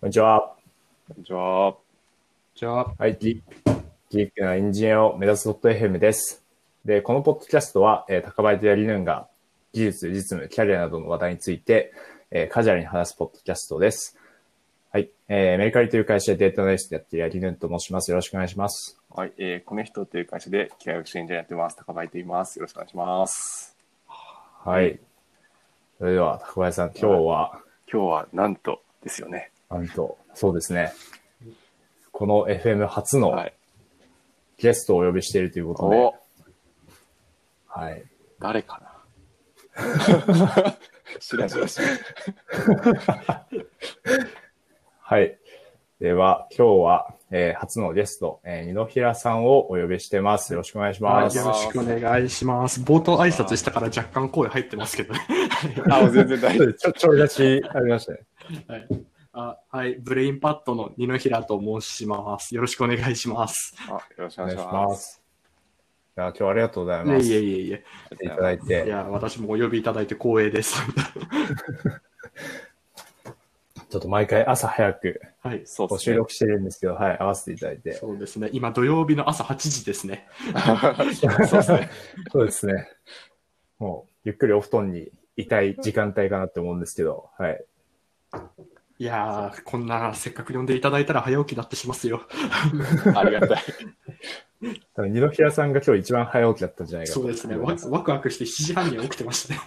こんにちは。こんにちは。じゃあ、はい、ギギークなエンジニアを目指す .fm です。で、このポッドキャストは、えー、高バイトやリヌンが技術、実務、キャリアなどの話題について、えーカジュアルに話すポッドキャストです。はい、えーメルカリという会社でデータアナリストやっているやりぬんと申します。よろしくお願いします。はい、えー、コネヒトという会社で機械学習エンジニアやってます。高林と言います。よろしくお願いします。はい。それでは、高林さん、今日は、今日はなんとですよね。なんと、そうですね。この FM 初のはい。ゲストをお呼びしているということで、お、はい。誰かな？知らん知らん知らんはい。では、今日は、えー初のゲスト、えー、二野平さんをお呼びしてます。よろしくお願いします。よろしくお願いします。冒頭挨拶したから若干声入ってますけどね。あ、もう全然大丈夫。ちょ、ちょい出しありましたね。はい。あはい。ブレインパッドの二野平と申します。よろしくお願いします。あ、よろしくおお願いしま。ますす。いや今日はありがとうございます。いえいえいえ。来ていただいいて。や、私もお呼びいただいて光栄です。ちょっと毎回朝早くはい。ごそうですね。収録してるんですけど、はい、合わせていただいて。そうですね。今土曜日の朝8時ですね。そうですね。そうですね。もう、ゆっくりお布団にいたい時間帯かなって思うんですけど、はい。いやー、こんなせっかく呼んでいただいたら早起きだってしますよ。ありがたい。多分二野平さんが今日一番早起きだったんじゃないかとそうですね。ワワクワクして7時半には起きてましたね。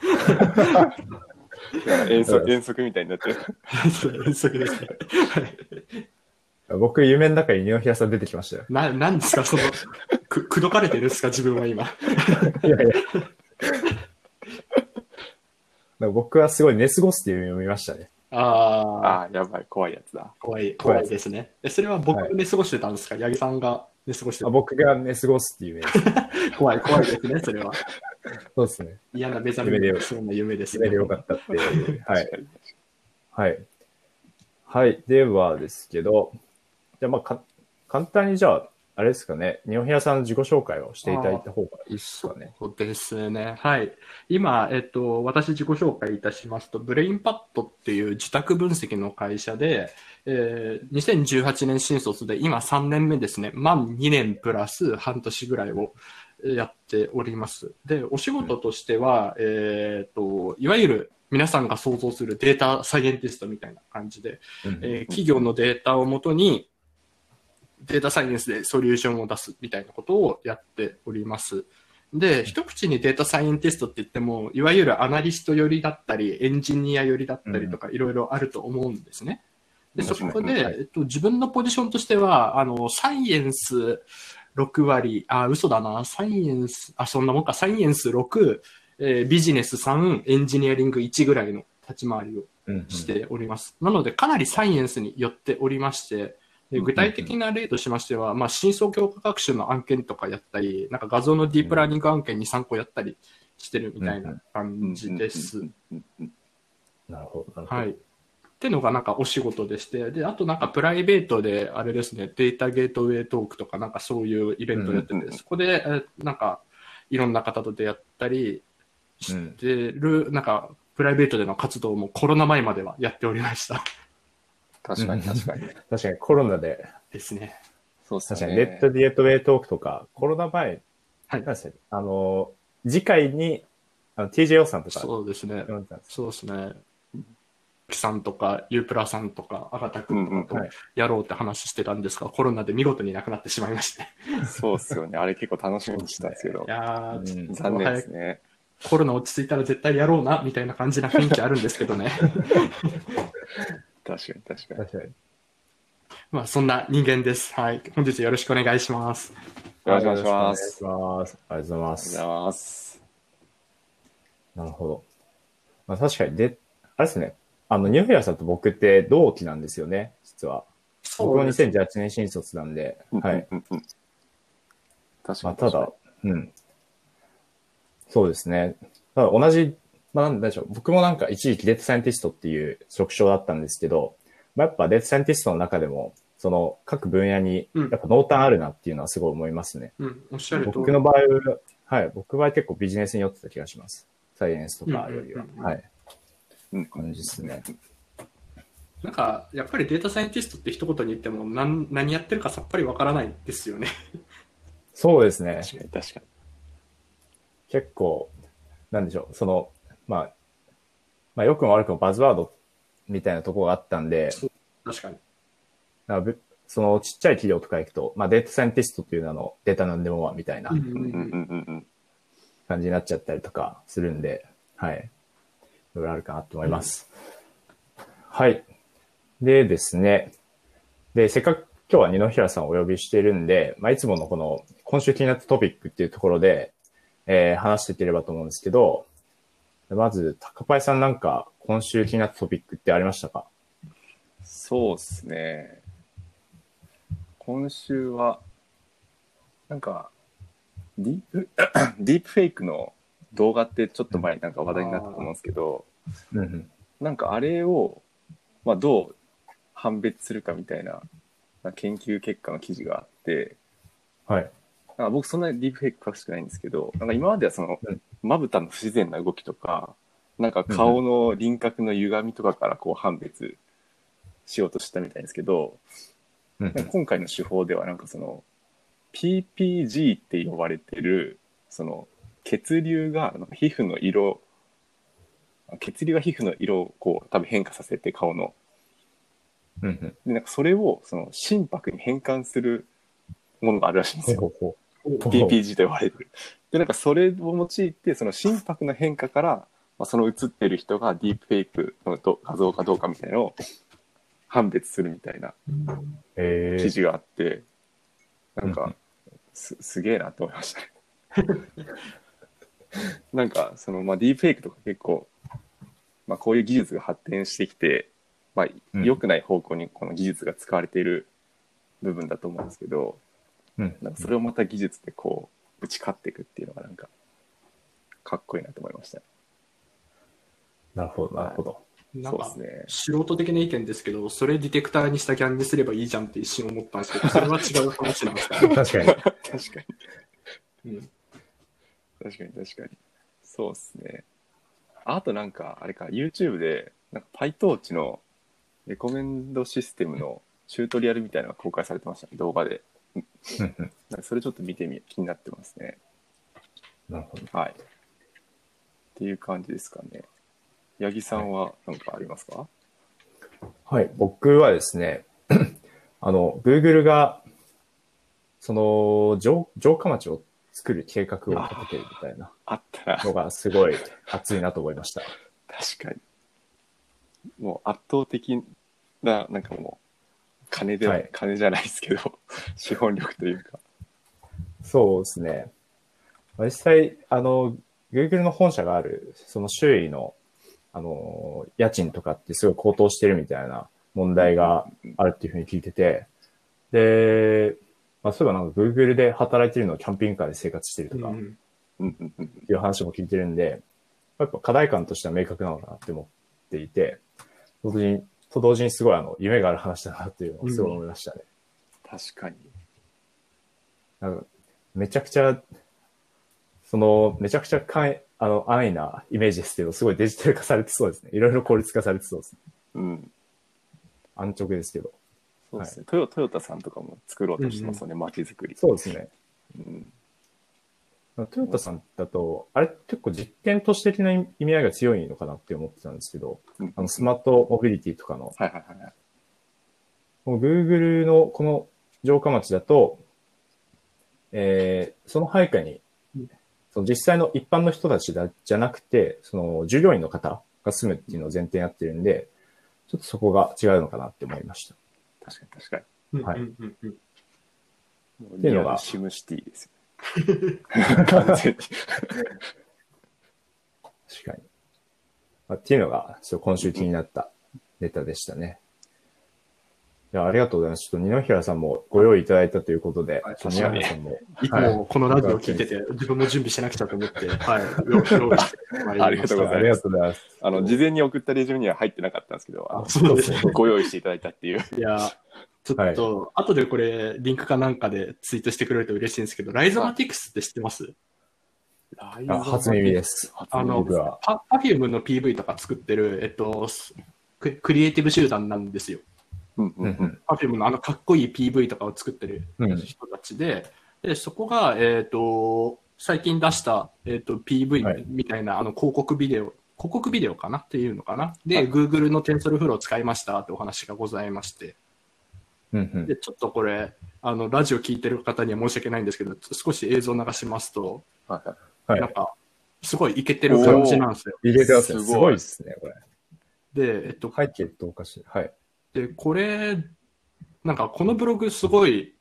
遠足、遠足みたいになってる。そう遠足ですね。はい僕、夢の中に二野平さん出てきましたよ。な、なんですか、その、く、くどかれてるんですか、自分は今。いやいや。僕はすごい寝過ごすっていう夢を見ましたね。ああ、あ、やばい、怖いやつだ。怖い、怖いですね。え、それは僕はい寝過ごしてたんですか？八木さんが寝過ごしてあた。僕が寝過ごすっていう夢です。怖い、怖いですね、それは。そうですね。嫌な目覚め夢でそうな夢ですね。夢でよかったっていう。はい確。かにはい。はい。ではですけど、じゃあまあか、簡単にじゃあ、あれですかね、二野平さんの自己紹介をしていただいた方がいいですかね。そうですね。はい。今、えっと、私自己紹介いたしますと、ブレインパッドっていう受託分析の会社で、えー2018年新卒で今3年目ですね。満2年プラス半年ぐらいをえーやっております。で、お仕事としては、えっと、いわゆる皆さんが想像するデータサイエンティストみたいな感じで、うんえー企業のデータをもとにデータサイエンスでソリューションを出すみたいなことをやっております。で、一口にデータサイエンティストって言っても、いわゆるアナリスト寄りだったり、エンジニア寄りだったりとか、いろいろあると思うんですね。で、そこで、はい。えっと、自分のポジションとしては、あの、サイエンス6割、あ、嘘だな、サイエンス、あ、そんなもんか、サイエンス6、えービジネス3、エンジニアリング1ぐらいの立ち回りをうんうん。しております。なので、かなりサイエンスに寄っておりまして、で具体的な例としましては、まあ、深層強化学習の案件とかやったり、なんか画像のディープラーニング案件に参考やったりしてるみたいな感じです。なるほど。はい。ってのがなん。かお仕事でして、で、あとなん。かプライベートで、あれですね、データゲートウェイトークとかなん。かそういうイベントやってて、そこで、えーなん。かいろん。な方と出会ったりしてる、なん。かプライベートでの活動もコロナ前まではやっておりました。確かに確かに。確かにコロナで、ですね。そうっす確かにね。レッドディエットウェイトークとか、コロナ前、はいあの、次回に、あの、TJO さんとか、そうですね。そうですね。木さんとか、ユープラさんとか、アガタ君とうんかとはいやろうって話してたんですが、コロナで見事になくなってしまいまして。そうっすよね。あれ結構楽しみにしてたんですけどい。やー、うん残念ですね。コロナ落ち着いたら絶対やろうな、みたいな感じな雰囲気あるんですけどね。確かに確かに。確かに。まあ、そんな人間です。はい。本日よろしくお願いします。よろしくお願いします。ありがとうございまありがとうす。ございます。なるほど。まあ確かに、で、あれですね。あの、ニューフェアさんと僕って同期なんですよね、実は。僕もです2018年新卒なんで、はい。うんうんうん。確まあ、かに。ただ、うん。そうですね。ただ同じ、まあ、なんでしょう。僕もなんか一時期データサイエンティストっていう職種だったんですけど、まあ、やっぱデータサイエンティストの中でも、その各分野にうんやっぱ濃淡あるなっていうのはすごい思いますね。うん、おっしゃる通り。僕の場合は、はい、僕の場合結構ビジネスに寄ってた気がします。サイエンスとかよりは。うんうんうんうんはい。うん感じですね。なんか、やっぱりデータサイエンティストって一言に言っても何何やってるかさっぱりわからないですよね。そうですね。確かに確かに。結構、なんでしょう、その、まあ、まあ、良くも悪くもバズワードみたいなところがあったんで、確かに。かぶそのちっちゃい企業とか行くと、まあ、データサイエンティストっていう名のデータなんでもはみたいなうんうんうんうんうん。感じになっちゃったりとかするんで、はい。いろいろあるかなと思います。はい。でですね。で、せっかく今日は二野平さんをお呼びしているんで、まあ、いつものこの今週気になったトピックっていうところで、えー話していければと思うんですけど、まず、高パイさんなんか今週気になったトピックってありましたか？そうですね。今週は、なんか、ディープ、ディープフェイクの動画ってちょっと前になんか話題になったと思うんですけど、うんうん。なんかあれを、まあ、どう判別するかみたいなな研究結果の記事があって、はい。なんか僕そんなにディープフェイク詳しくないんですけど、なんか今まではそのうん、まぶたの不自然な動きとか、なんか顔の輪郭の歪みとかからこう判別しようとしたみたいですけど、今回の手法ではなんかその PPG って呼ばれてるその血流が皮膚の色血流が皮膚の色をこう多分変化させて顔の。でなんかそれをその心拍に変換するものがあるらしいんですよ。ほうほうほう PPG と呼ばれてる。でなんかそれを用いてその心拍の変化から、まあ、その映ってる人がディープフェイクのど画像かどうかみたいなのを判別するみたいなえー、記事があって、なんうん。かすすげえなと思いましたね。なんかその、まあ、ディープフェイクとか結構、まあ、こういう技術が発展してきて、まあ、うん。良くない方向にこの技術が使われている部分だと思うんですけど、うん。なんかそれをまた技術でこう打ち勝っていくっていうのがなんかかっこいいなと思いましたね。なるほど、なるほど。そうなんかですね。素人的な意見ですけど、それディテクターにしたギャンにすればいいじゃんって一瞬思ったんですけど、それは違う話なんですか？ね。確かに。確かに。うん確かに確かに。そうですね。あとなんか、あれか、YouTube で、なんか PyTorch のレコメンドシステムのチュートリアルみたいなのが公開されてましたね、動画で。それちょっと見てみ、気になってますね。なるほど。はい。っていう感じですかね。八木さんは何かありますか、はい、僕はですね、あの、Google が、その、城城下町を作る計画を立ててるみたいなあったら、のがすごい熱いなと思いました。確かに。もう圧倒的な、なんかもう、金で、はい金じゃないですけど、資本力というか。そうですね。実際、あの、Google の本社がある、その周囲の、あの、家賃とかってすごい高騰してるみたいな問題があるっていうふうに聞いてて、で、まあ、そういえばなんか Google で働いてるのをキャンピングカーで生活してるとか、うんうんうんうんっていう話も聞いてるんで、やっぱ課題感としては明確なのかなって思っていて、同時に、と同時にすごいあの、夢がある話だなっていうのをすごい思いましたね。確かに。なんか、めちゃくちゃ、その、めちゃくちゃかい、あの、安易なイメージですけど、すごいデジタル化されてそうですね。いろいろ効率化されてそうですね。うん。安直ですけど。そうですね。トヨトヨタさんとかも作ろうとしてますよね、街づくり。そうですね。うん。トヨタさんだと、あれ結構実験都市的な意味合いが強いのかなって思ってたんですけど、うんあの、スマートモビリティとかのはいはいはいはい。この Google のこの城下町だと、えーその配下に、その実際の一般の人たちだじゃなくて、その従業員の方が住むっていうのを前提になってるんで、ちょっとそこが違うのかなって思いました。確かに確かうんはいうんうんうんに。もうっていうのがシムシティですよ。完全に。確かに。まあ、っていうのが、今週気になったネタでしたね。いや、ありがとうございます。ちょっと二宮さんもご用意いただいたということで、はいさんも、いつもこのラジオを聞いてて、自分も準備しなくちゃと思って、はい、ありがとうございますありがとうございます。あの、事前に送ったレジュメには入ってなかったんですけど、あそうですね。ご用意していただいたっていう。いや、ちょっと、後でこれ、リンクかなんかでツイートしてくれると嬉しいんですけど、 Rhizomatiks って知ってます？あ初耳です。あの。パパフュームの PV とか作ってる、えっと、すククリエイティブ集団なんですよ。うんうんうん。 Perfume のあのかっこいい PV とかを作ってるうん。人たちで、で、そこが、えっ、と、最近出した、えっ、と、はい。PV みたいな、あの、広告ビデオ、広告ビデオかな？っていうのかな？で、はい。Google の TensorFlow を使いましたってお話がございまして、うんうんで、ちょっとこれ、あの、ラジオ聞いてる方には申し訳ないんですけど、少し映像流しますと、はいはい。はいなんか、すごいイケてる感じなんですよ。入れてますね。すごいすごいですね、これ。で、えっと、背景とおかしい。はい。で、これ、なんかこのブログすごい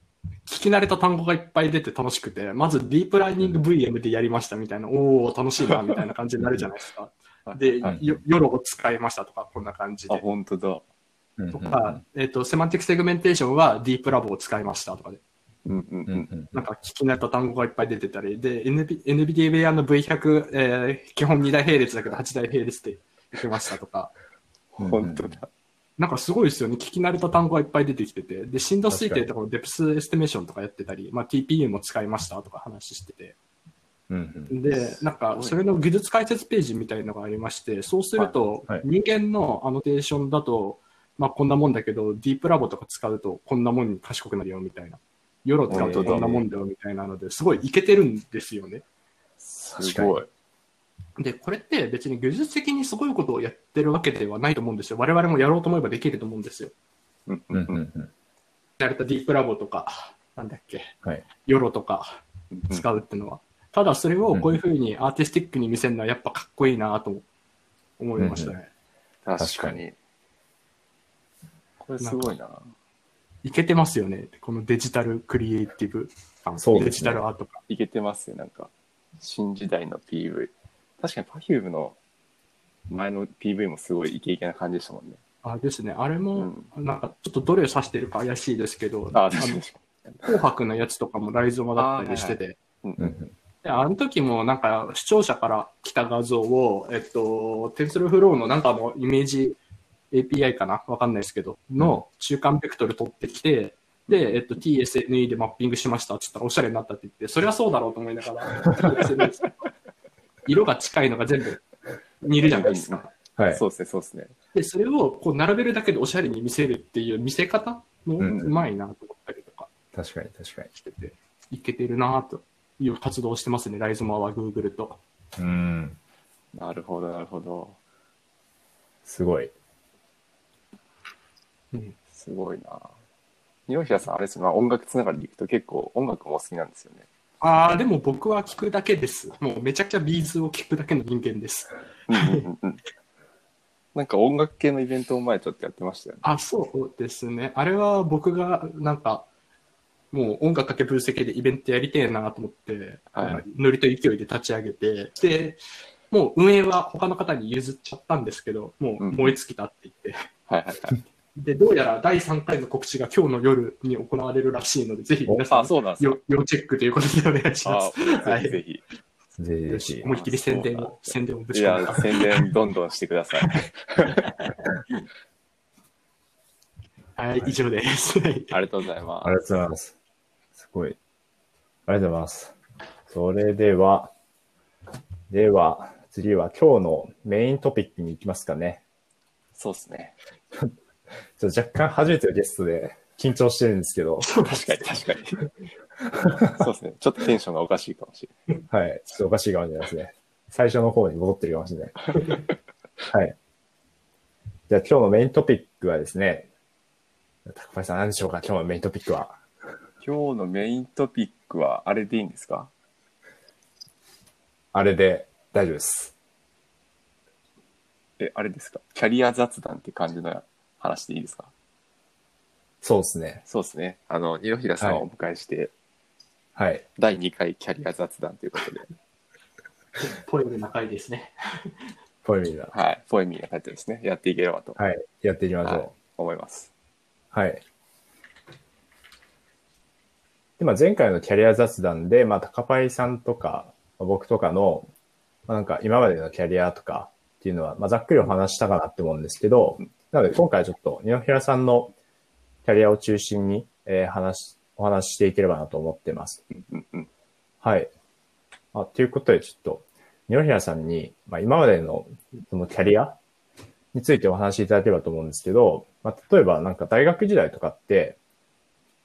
聞き慣れた単語がいっぱい出て楽しくて、まずディープラーニング VM でやりましたみたいな、おお楽しいなみたいな感じになるじゃないですか。で、はいよヨロを使いましたとか、こんな感じあ、で。本当だ。うんとか、えっ、と、 semantic segmentation は DeepLab を使いましたとかで。うんうんうん。なんか聞き慣れた単語がいっぱい出てたり、で、 NV NVIDIA の V100、えー基本2台並列だけど8台並列で言ってましたとか、うん本当だ。なんかすごいですよね。聞き慣れた単語がいっぱい出てきてて、で、深度推定とかの depth estimation とかやってたり、まあ TPU も使いましたとか話してて、うんうん。で、なんかそれの技術解説ページみたいのがありまして、そうすると人間のアノテーションだと、まあこんなもんだけど、ディープラボとか使うとこんなもんに賢くなるよみたいな。ヨロ使うとこんなもんだよみたいなので、すごいいけてるんですよね。すごい。で、これって別に技術的にすごいことをやってるわけではないと思うんですよ。我々もやろうと思えばできると思うんですよ。うんううんんううんんうんやれたディープラボとか、なんだっけ、はい。ヨロとかうん使うっていうのは。ただそれをこういうふうにアーティスティックに見せるのはやっぱかっこいいなと思いましたね。確かに。これすごいな。いけてますよね。このデジタルクリエイティブ感、そうねデジタルアート感。いけてますよ、なんか。新時代の PV。確かに Perfume の前の PV もすごいイケイケな感じでしたもんね。あですね。あれも、なんかちょっとどれを指してるか怪しいですけど、あ。紅白のやつとかもライゾマだったりしてて、うんうんうんうんであの時もなんか視聴者から来た画像を、えっと、TensorFlow のなんかのイメージ API かな？わかんないですけど、の中間ベクトル取ってきて、で、えっと、TSNE でマッピングしましたって言ったらおしゃれになったって言って、それはそうだろうと思いながら、TSNE 色が近いのが全部似るじゃないですか。はい。そうですね、そうですね。で、それをこう並べるだけでおしゃれに見せるっていう見せ方もうまいなと思ったりとか確かに確かに。してて、いけてるなという活動をしてますね、ライゾマは Google と。うん。なるほど、なるほど。すごい。うんすごいな。二平さん、あれですね、まあ、音楽つながりでいくと結構音楽もお好きなんですよね。ああ、でも僕は聞くだけです。もうめちゃくちゃビーズを聞くだけの人間です。うんうんうんうん。なんか音楽系のイベントを前ちょっとやってましたよね。あ、そうですね。あれは僕がなんか、もう音楽かけ分析でイベントやりてえなと思って、はいノリと勢いで立ち上げて、で、もう運営は他の方に譲っちゃったんですけど、もう燃え尽きたって言って、はいはいはい。で、どうやら第3回の告知が今日の夜に行われるらしいので、ぜひ皆さあ、ん、そうなんですかよ要チェックということでお願いしまあす。はいぜひぜひ。思いっきり宣伝を、宣伝をぶいち込んだ、。や宣伝どんどんしてください。はい、以上です。はいありがとうございまありがとうございます。すごい。ありがとうございます。それでは、では、次は今日のメイントピックに行きますかね。す。そうですね。ちょっと若干初めてのゲストで緊張してるんですけど、確かに確かに。そうですね。ちょっとテンションがおかしいかもしれない。はい。ちょっとおかしいかもしれないですね。最初の方に戻ってるかもしれない。はい。じゃあ今日のメイントピックはですね、高橋さん何でしょうか今日のメイントピックは。今日のメイントピックはあれでいいんですか？あれで大丈夫です。え、あれですか？キャリア雑談って感じの話でいいですか？そうですね。そうですね。あの、二野平さんをお迎えして、はい。第2回キャリア雑談ということで、ポエム仲いいですね。ポエミーな。はい。ポエミーな感じですね。やっていければとはい。やっていきましょう。はい思います。はい。で、まあ、前回のキャリア雑談で、まあ、高パイさんとか、まあ僕とかの、まあ、なんか今までのキャリアとかっていうのは、まあ、ざっくりお話したかなって思うんですけど、なので今回ちょっと、二平さんのキャリアを中心に、えー話、お話ししていければなと思ってます。うんうん。はい。あ、ということで、ちょっと、二平さんに、まあ、今までのそのキャリアについてお話しいただければと思うんですけど、まあ、例えばなんか大学時代とかって、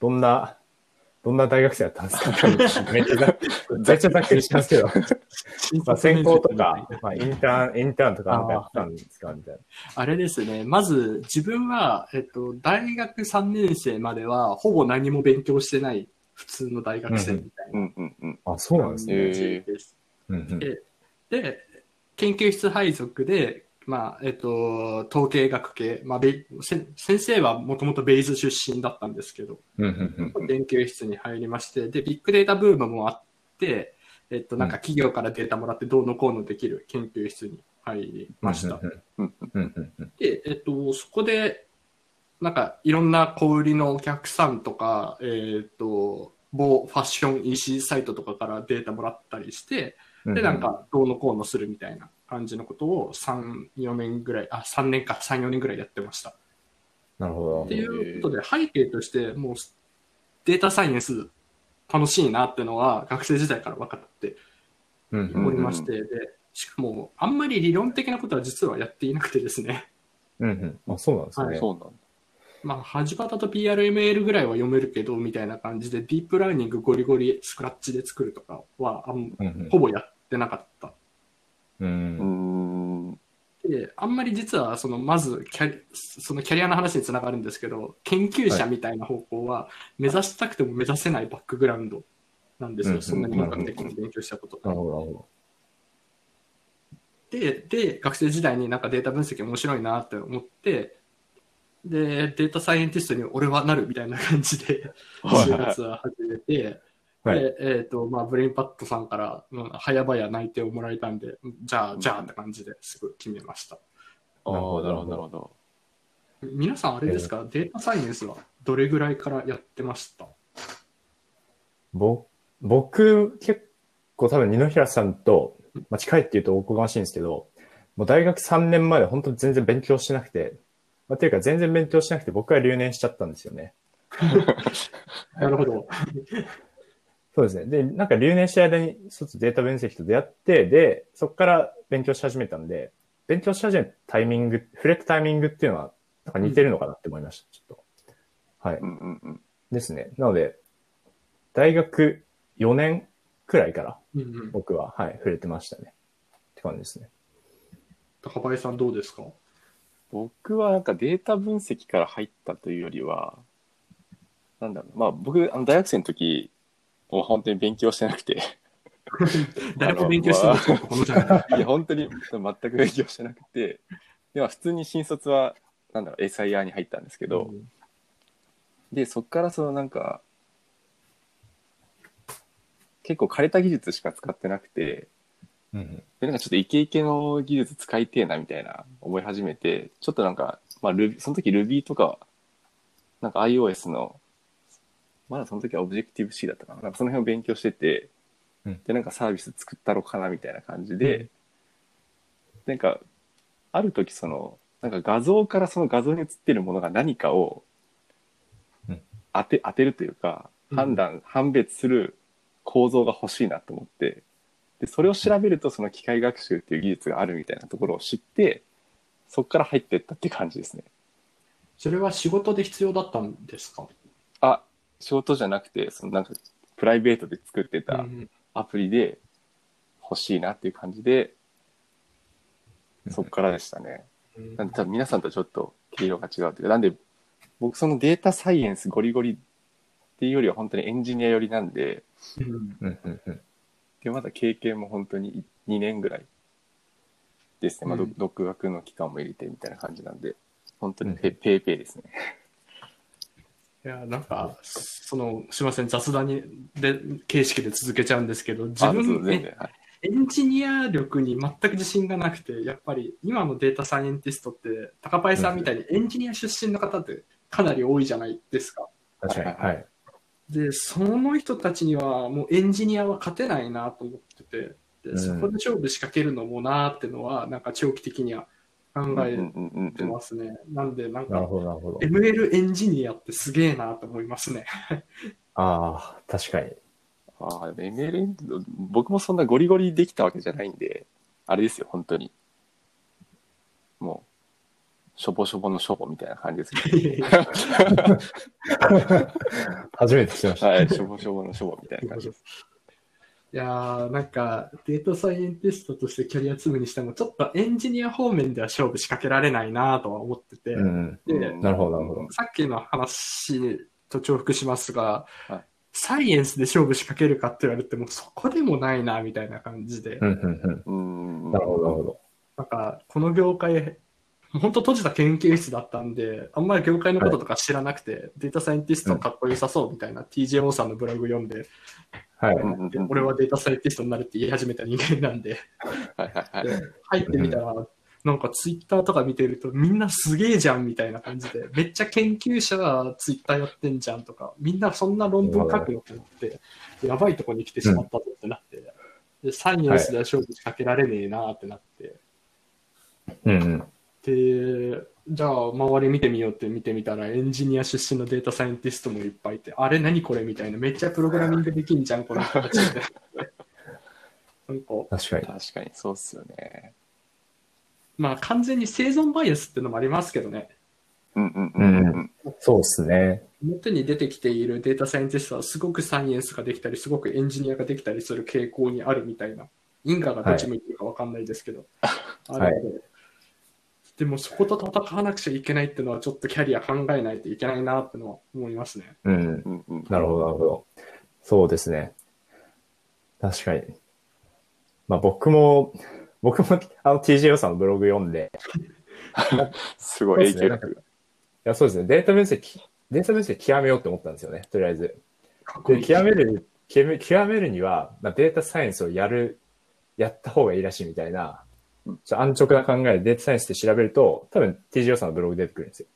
どんな、どんな大学生だったんですか？めっちゃざっめっちゃざっくりしたんですけど、まあ、専攻とか、まあ、インターン、インターンとかなんかやってたんですか？みたいな。あれですね。まず、自分は、えっと、大学3年生までは、ほぼ何も勉強してない、普通の大学生みたいなうんうんうん。あ、そうなんですね。で、研究室配属で、まあ、えっと、統計学系、まあ、先生はもともとベイズ出身だったんですけど、研究室に入りまして、で、ビッグデータブームもあって、えっと、なんか企業からデータもらってどうのこうのできる研究室に入りました。で、えっと、そこで、なんか、いろんな小売りのお客さんとか、えっと、某ファッション EC サイトとかからデータもらったりして、うん。で、なんか、どうのこうのするみたいな感じのことを3、4年ぐらい、あ、3年か、3、4年ぐらいやってました。なるほどって。いうことで、背景として、もう、データサイエンス楽しいなってのは、学生時代から分かってうんうんおりまして、で、しかも、あんまり理論的なことは実はやっていなくてですね。うんうん。あ、そうなんですね。そうなんだ。まあ、ハジバタと PRML ぐらいは読めるけど、みたいな感じで、ディープラーニングゴリゴリスクラッチで作るとかは、あんうんうんほぼやってなかった。う。うんん。で、あんまり実は、その、まずキャリ、そのキャリアの話につながるんですけど、研究者みたいな方向は、目指したくても目指せないバックグラウンドなんですよ。うんそんなに本格的に勉強したことなるほど、なるほで、で、学生時代になんかデータ分析面白いなって思って、で、データサイエンティストに俺はなるみたいな感じで、就活は始めて、ど。はい。で、えっ、と、まあ、ブレインパッドさんから、うん早々内定をもらえたんで、じゃあ、じゃあって感じですぐ決めました。ああ、なるほどなるほど。皆さんあれですか、データサイエンスはどれぐらいからやってました？ぼ僕、結構多分、二平さんと、まあ、近いって言うとおこがましいんですけど、もう大学3年まで本当に全然勉強してなくて、まあ、っていうか全然勉強しなくて僕は留年しちゃったんですよね。なるほど。そうですね。で、なんか留年した間に一つデータ分析と出会って、で、そこから勉強し始めたんで、勉強し始めたタイミング、触れたタイミングっていうのは、なんか似てるのかなって思いました、ちょっと。はい。うんうんうん。ですね。なので、大学4年くらいからうんうん、僕は、はい、触れてましたね。って感じですね。高林さんどうですか？僕はなんかデータ分析から入ったというよりは、なんだろう、まあ僕、あの大学生の時、もう本当に勉強してなくて、誰も勉強してないい。いや、本当に全く勉強してなくて、では普通に新卒は、なんだろう、SIR に入ったんですけど、で、そこからそのなんか、結構枯れた技術しか使ってなくて、うん。で、なんかちょっとイケイケの技術使いてえなみたいな思い始めて、ちょっとなんか、まあその時 Ruby とか、なんか iOS の、まだその時は Objective-C だったかな。なんかその辺を勉強してて、うん。で、なんかサービス作ったろかなみたいな感じで、なんか、ある時その、なんか画像からその画像に映ってるものが何かをうん。当て、当てるというか、うん。判断、判別する構造が欲しいなと思って、で、それを調べるとその機械学習っていう技術があるみたいなところを知って、そこから入っていったって感じですね。それは仕事で必要だったんですか？あ、仕事じゃなくて、そのなんかプライベートで作ってたうんアプリで欲しいなっていう感じで、そこからでしたね。うんなんで多分皆さんとちょっと毛色が違うというか、なんで僕そのデータサイエンスゴリゴリっていうよりは本当にエンジニア寄りなんで。でまだ経験も本当に2年ぐらいですね。まあ、どうん独学の期間も入れてみたいな感じなんで、本当にうんペ,、ペーペーですね。いや、なんか、その、すみません、雑談にで形式で続けちゃうんですけど、自分、全然、はい。エンジニア力に全く自信がなくて、やっぱり今のデータサイエンティストって、高林さんみたいにエンジニア出身の方ってかなり多いじゃないですか。確かに。はいはい。で、その人たちにはもうエンジニアは勝てないなと思ってて、でうんそこで勝負仕掛けるのもなーってのは、なんか長期的には考えうんうんうんうんてますね。なんで、なんか、なるほど、なるほど。ML エンジニアってすげえなと思いますね。ああ、確かに。ああ、でも ML、僕もそんなゴリゴリできたわけじゃないんで、あれですよ、本当に。もしょぼしょぼのしょぼみたいな感じですけ 初めて聞きましど。た。はい、しょぼしょぼのしょぼみたいな感じです。いやー、なんか、データサイエンティストとしてキャリア積むにしても、ちょっとエンジニア方面では勝負仕掛けられないなとは思ってて、うん。で、なるほど、なるほど。さっきの話と重複しますが、はいサイエンスで勝負仕掛けるかって言われても、そこでもないな、みたいな感じで、うん、うん、ううん。ん。なるほど、なるほど。なんか、この業界、本当閉じた研究室だったんで、あんまり業界のこととか知らなくて、データサイエンティストかっこよさそうみたいな TJO さんのブログ読んで、はい。うんうんうん俺はデータサイエンティストになるって言い始めた人間なんで、はいはいはい。入ってみたら、なんかツイッターとか見てるとみんなすげえじゃんみたいな感じで、めっちゃ研究者がツイッターやってんじゃんとか、みんなそんな論文書くのと思って、やばいとこに来てしまったぞってなって、でサイエンスでは勝負仕掛けられねえなってなって、うん、うん。で、じゃあ周り見てみようって見てみたらエンジニア出身のデータサイエンティストもいっぱいいて、あれ何これみたいな、めっちゃプログラミングできんじゃん、この人たちって。なんか、確かに。確かにそうっすよね。まあ完全に生存バイアスっていうのもありますけどね。うんうんうんうん。そうですね。表に出てきているデータサイエンティストはすごくサイエンスができたり、すごくエンジニアができたりする傾向にあるみたいな。因果がどっち向いてるかわかんないですけど。あるのででもそこと戦わなくちゃいけないっていうのはちょっとキャリア考えないといけないなってのは思いますね。うん。うんうん。なるほど、なるほど。そうですね。確かに。まあ僕も、僕もあの TJO さんのブログ読んで、すごい影響そうですね力。いや、そうですね。データ分析、データ分析極めようって思ったんですよね、とりあえず。で、かっこいい。極める、極め極めるには、まあ、データサイエンスをやる、やった方がいいらしいみたいな、うんちょ安直な考えでデータサイエンスで調べると、多分 TGO さんのブログ出てくるんですよ。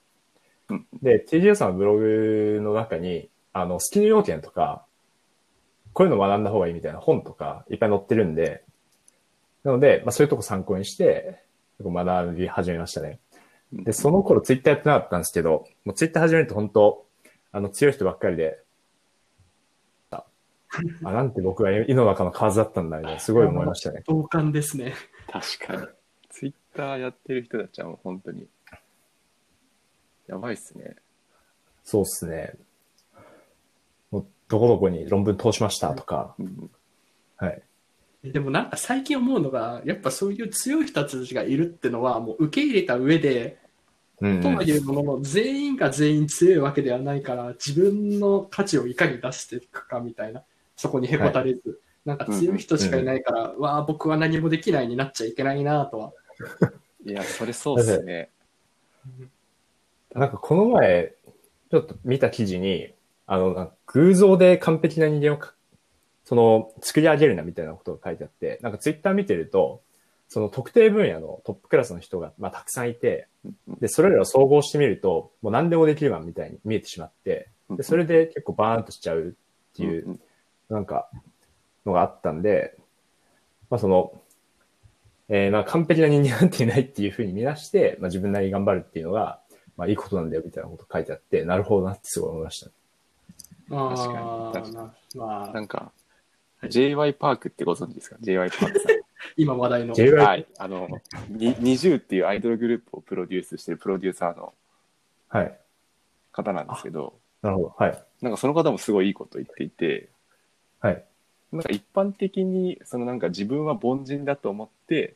うんで、TGO さんのブログの中に、あの、スキル要件とか、こういうの学んだ方がいいみたいな本とかいっぱい載ってるんで、なので、まあそういうとこ参考にして、学び始めましたね。で、その頃ツイッターやってなかったんですけど、もうツイッター始めると本当、あの、強い人ばっかりで、あ、あなんて僕は井の中の蛙だったんだ、みたいな、すごい思いましたね。同感ですね。確かに。ツイッターやってる人たちはもう本当に、やばいっすね。そうっすね。もう、どこどこに論文通しましたとか、うんはい。でもなんか最近思うのが、やっぱそういう強い人たちがいるってのはもう受け入れた上で、うん、とはいうものの、全員が全員強いわけではないから、自分の価値をいかに出していくかみたいな、そこにへこたれず、なんか強い人しかいないから、わあ、僕は何もできないになっちゃいけないなとは。いや、それそうっすね。なんかこの前、ちょっと見た記事に、あの、なんか偶像で完璧な人間をか、その、作り上げるなみたいなことが書いてあって、なんかツイッター見てると、その特定分野のトップクラスの人が、まあ、たくさんいて、で、それらを総合してみると、もう何でもできるわみたいに見えてしまって、で、それで結構バーンとしちゃうっていう、うんなんか、のがあったんで、まあその、えー、まあ完璧な人間なんていないっていうふうに見なして、まあ自分なりに頑張るっていうのが、まあいいことなんだよみたいなこと書いてあって、なるほどなってすごい思いました。ま確かにあ確かになまあなんか、はい J.Y. パークってご存知ですか ?J.Y. パークさん。今話題の。J.Y. はい。あの、に20っていうアイドルグループをプロデュースしてるプロデューサーのはい。方なんですけど、なるほど。はい。なんかその方もすごいいいこと言っていて、はい。なんか一般的に、そのなんか自分は凡人だと思って、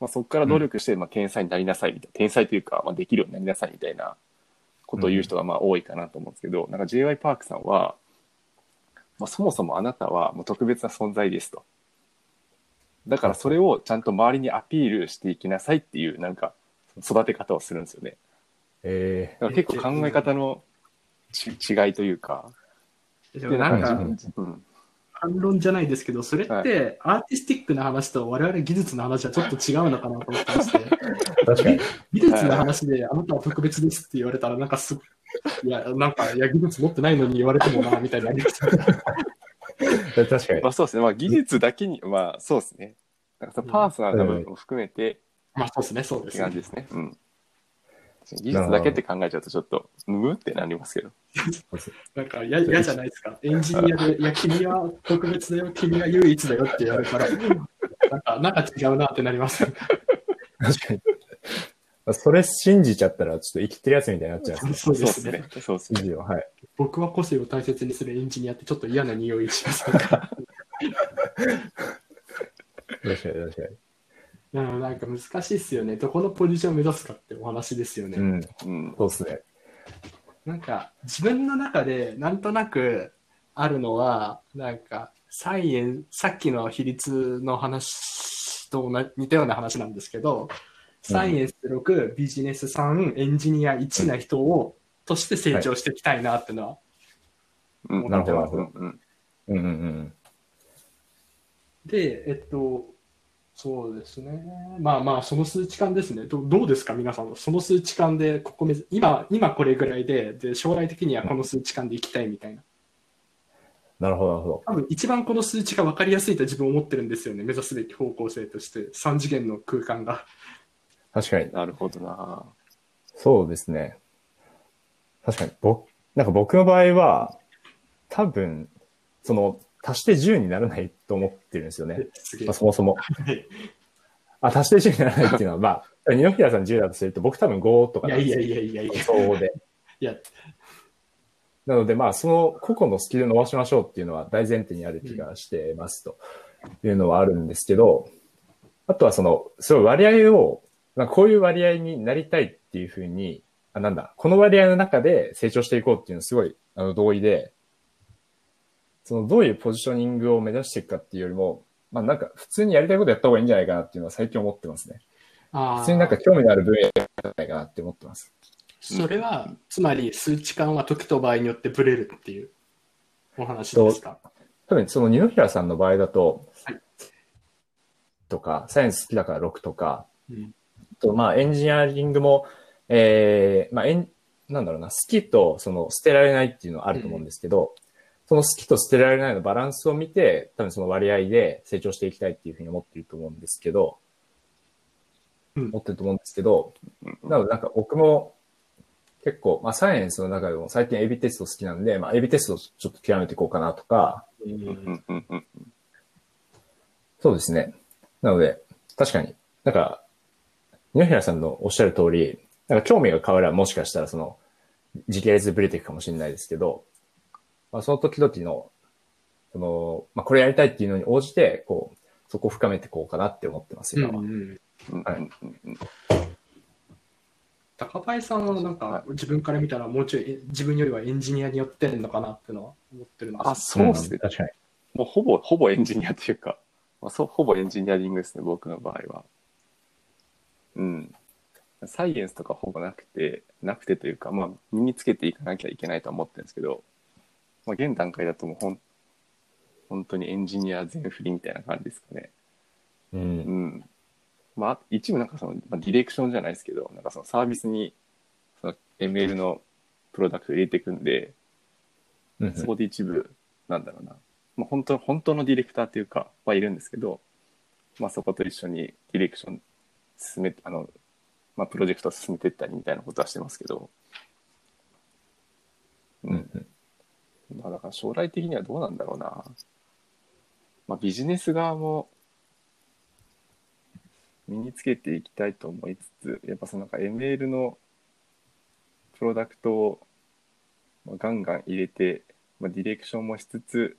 まあ、そこから努力して、まあ、天才になりなさいみたいな、天才というか、まあ、できるようになりなさいみたいなことを言う人がまあ多いかなと思うんですけど、なんか J.Y. パークさんは、まあ、そもそもあなたはもう特別な存在ですと。だからそれをちゃんと周りにアピールしていきなさいっていう、なんか、育て方をするんですよね。えだから結構考え方のち違いというか、でもなんか、うんうん、反論じゃないですけど、それってアーティスティックな話と我々技術の話はちょっと違うのかなと思ってまして、ー、確かに。技術の話であなたは特別ですって言われたら、なんかすっいや、なんか、いや、技術持ってないのに言われてもな、みたいになります。確かにま。あそうですね。まあ技術だけに、まあそうですね。なんかそのパーソナルな部分も含めてまあ、そうですね、そうですね。感じですね。うん。技術だけって考えちゃうとちょっと、むってなりますけど。なんか、や嫌じゃないですか。エンジニアで、いや、君は特別だよ、君は唯一だよって言われたら、なんか、なんか違うなってなります。確かに。それ信じちゃったら、ちょっと生きてるやつみたいになっちゃうんですそうですすねね。。そうですね。ね。はい。僕は個性を大切にするエンジニアってちょっと嫌な匂いしますね。確かに、確かうん、なんか難しいっすよね。どこのポジションを目指すかってお話ですよね。に。うん。うん。そうですね。なんか自分の中でなんとなくあるのは、なんかサイエン、さっきの比率の話と同じ似たような話なんですけど、サイエンス6、ビジネス3、エンジニア1な人を、として成長していきたいなってのはうんなるほどなるほどうんうんうん。で、えっと、そうですね。まあまあ、その数値感ですね。どどうですか、皆さん。その数値感で、ここめず、今、今これぐらいで、で、将来的にはこの数値感でいきたいみたいな。なるほど、なるほど。多分、一番この数値が分かりやすいと自分思ってるんですよね。目指すべき方向性として。3次元の空間が。確かに。なるほどな。そうですね。確かに、僕、なんか僕の場合は、多分、その、足して10にならないと思ってるんですよね。まあ、。そもそも。はいあ、足して10にならないっていうのは、まあ、二宮さん10だとすると、僕多分5とかいやいやなんですよ。いやいやいや。そうで。いや、なので、まあ、その個々のスキルを伸ばしましょうっていうのは大前提にある気がしてますというのはあるんですけど、あとはその、すごい割合を、なんかこういう割合になりたいっていうふうに、あ、なんだ、この割合の中で成長していこうっていうのはすごい、あの、同意で、その、どういうポジショニングを目指していくかっていうよりも、まあなんか普通にやりたいことやった方がいいんじゃないかなっていうのは最近思ってますね。あ普通になんかー興味のある分野じゃないかなって思ってます。それは、つまり数値感は時と場合によってブレるっていうお話ですか。多分その二宮さんの場合だと、はいとか、サイエンス好きだから6とか、うんとまあエンジニアリングも、えー、まあエン、なんだろうな、好きとその捨てられないっていうのはあると思うんですけど、その好きと捨てられないのバランスを見て、多分その割合で成長していきたいっていうふうに思っていると思うんですけど、うん思ってると思うんですけど、うんなのでなんか僕も結構、まあサイエンスの中でも最近 AB テスト好きなんで、まあ AB テストをちょっと極めていこうかなとか、うんそうですね。なので、確かに、なんか、二宮さんのおっしゃる通り、なんか興味が変わればもしかしたらその、時系列ぶれていくかもしれないですけど、まあ、その時々の、その、まあ、これやりたいっていうのに応じて、こう、そこを深めていこうかなって思ってます、今は。うんうんうんはい高林さんはなんかは自分から見たらもうちょいえ自分よりはエンジニアに寄ってるのかなっていうのは思ってるんですあ、そうですねん。確かに。もうほぼ、ほぼエンジニアっていうか、まあ、そうほぼエンジニアリングですね、僕の場合は。うん。サイエンスとかほぼなくて、なくてというか、まあ、身につけていかなきゃいけないとは思ってるんですけど、まあ、現段階だともうほん、本当にエンジニア全振りみたいな感じですかね。う。うんん。まあ、一部なんかその、まあ、ディレクションじゃないですけど、なんかそのサービスに、その ML のプロダクト入れていくんで、うんそこで一部、なんだろうな、まあ、本当本当のディレクターっていうか、はいるんですけど、まあ、そこと一緒にディレクション進め、あの、まあ、プロジェクトを進めていったりみたいなことはしてますけど、ううんん。まあ、だから将来的にはどうなんだろうな。まあ、ビジネス側も身につけていきたいと思いつつ、やっぱそのなんか ML のプロダクトをまあガンガン入れて、まあ、ディレクションもしつつ、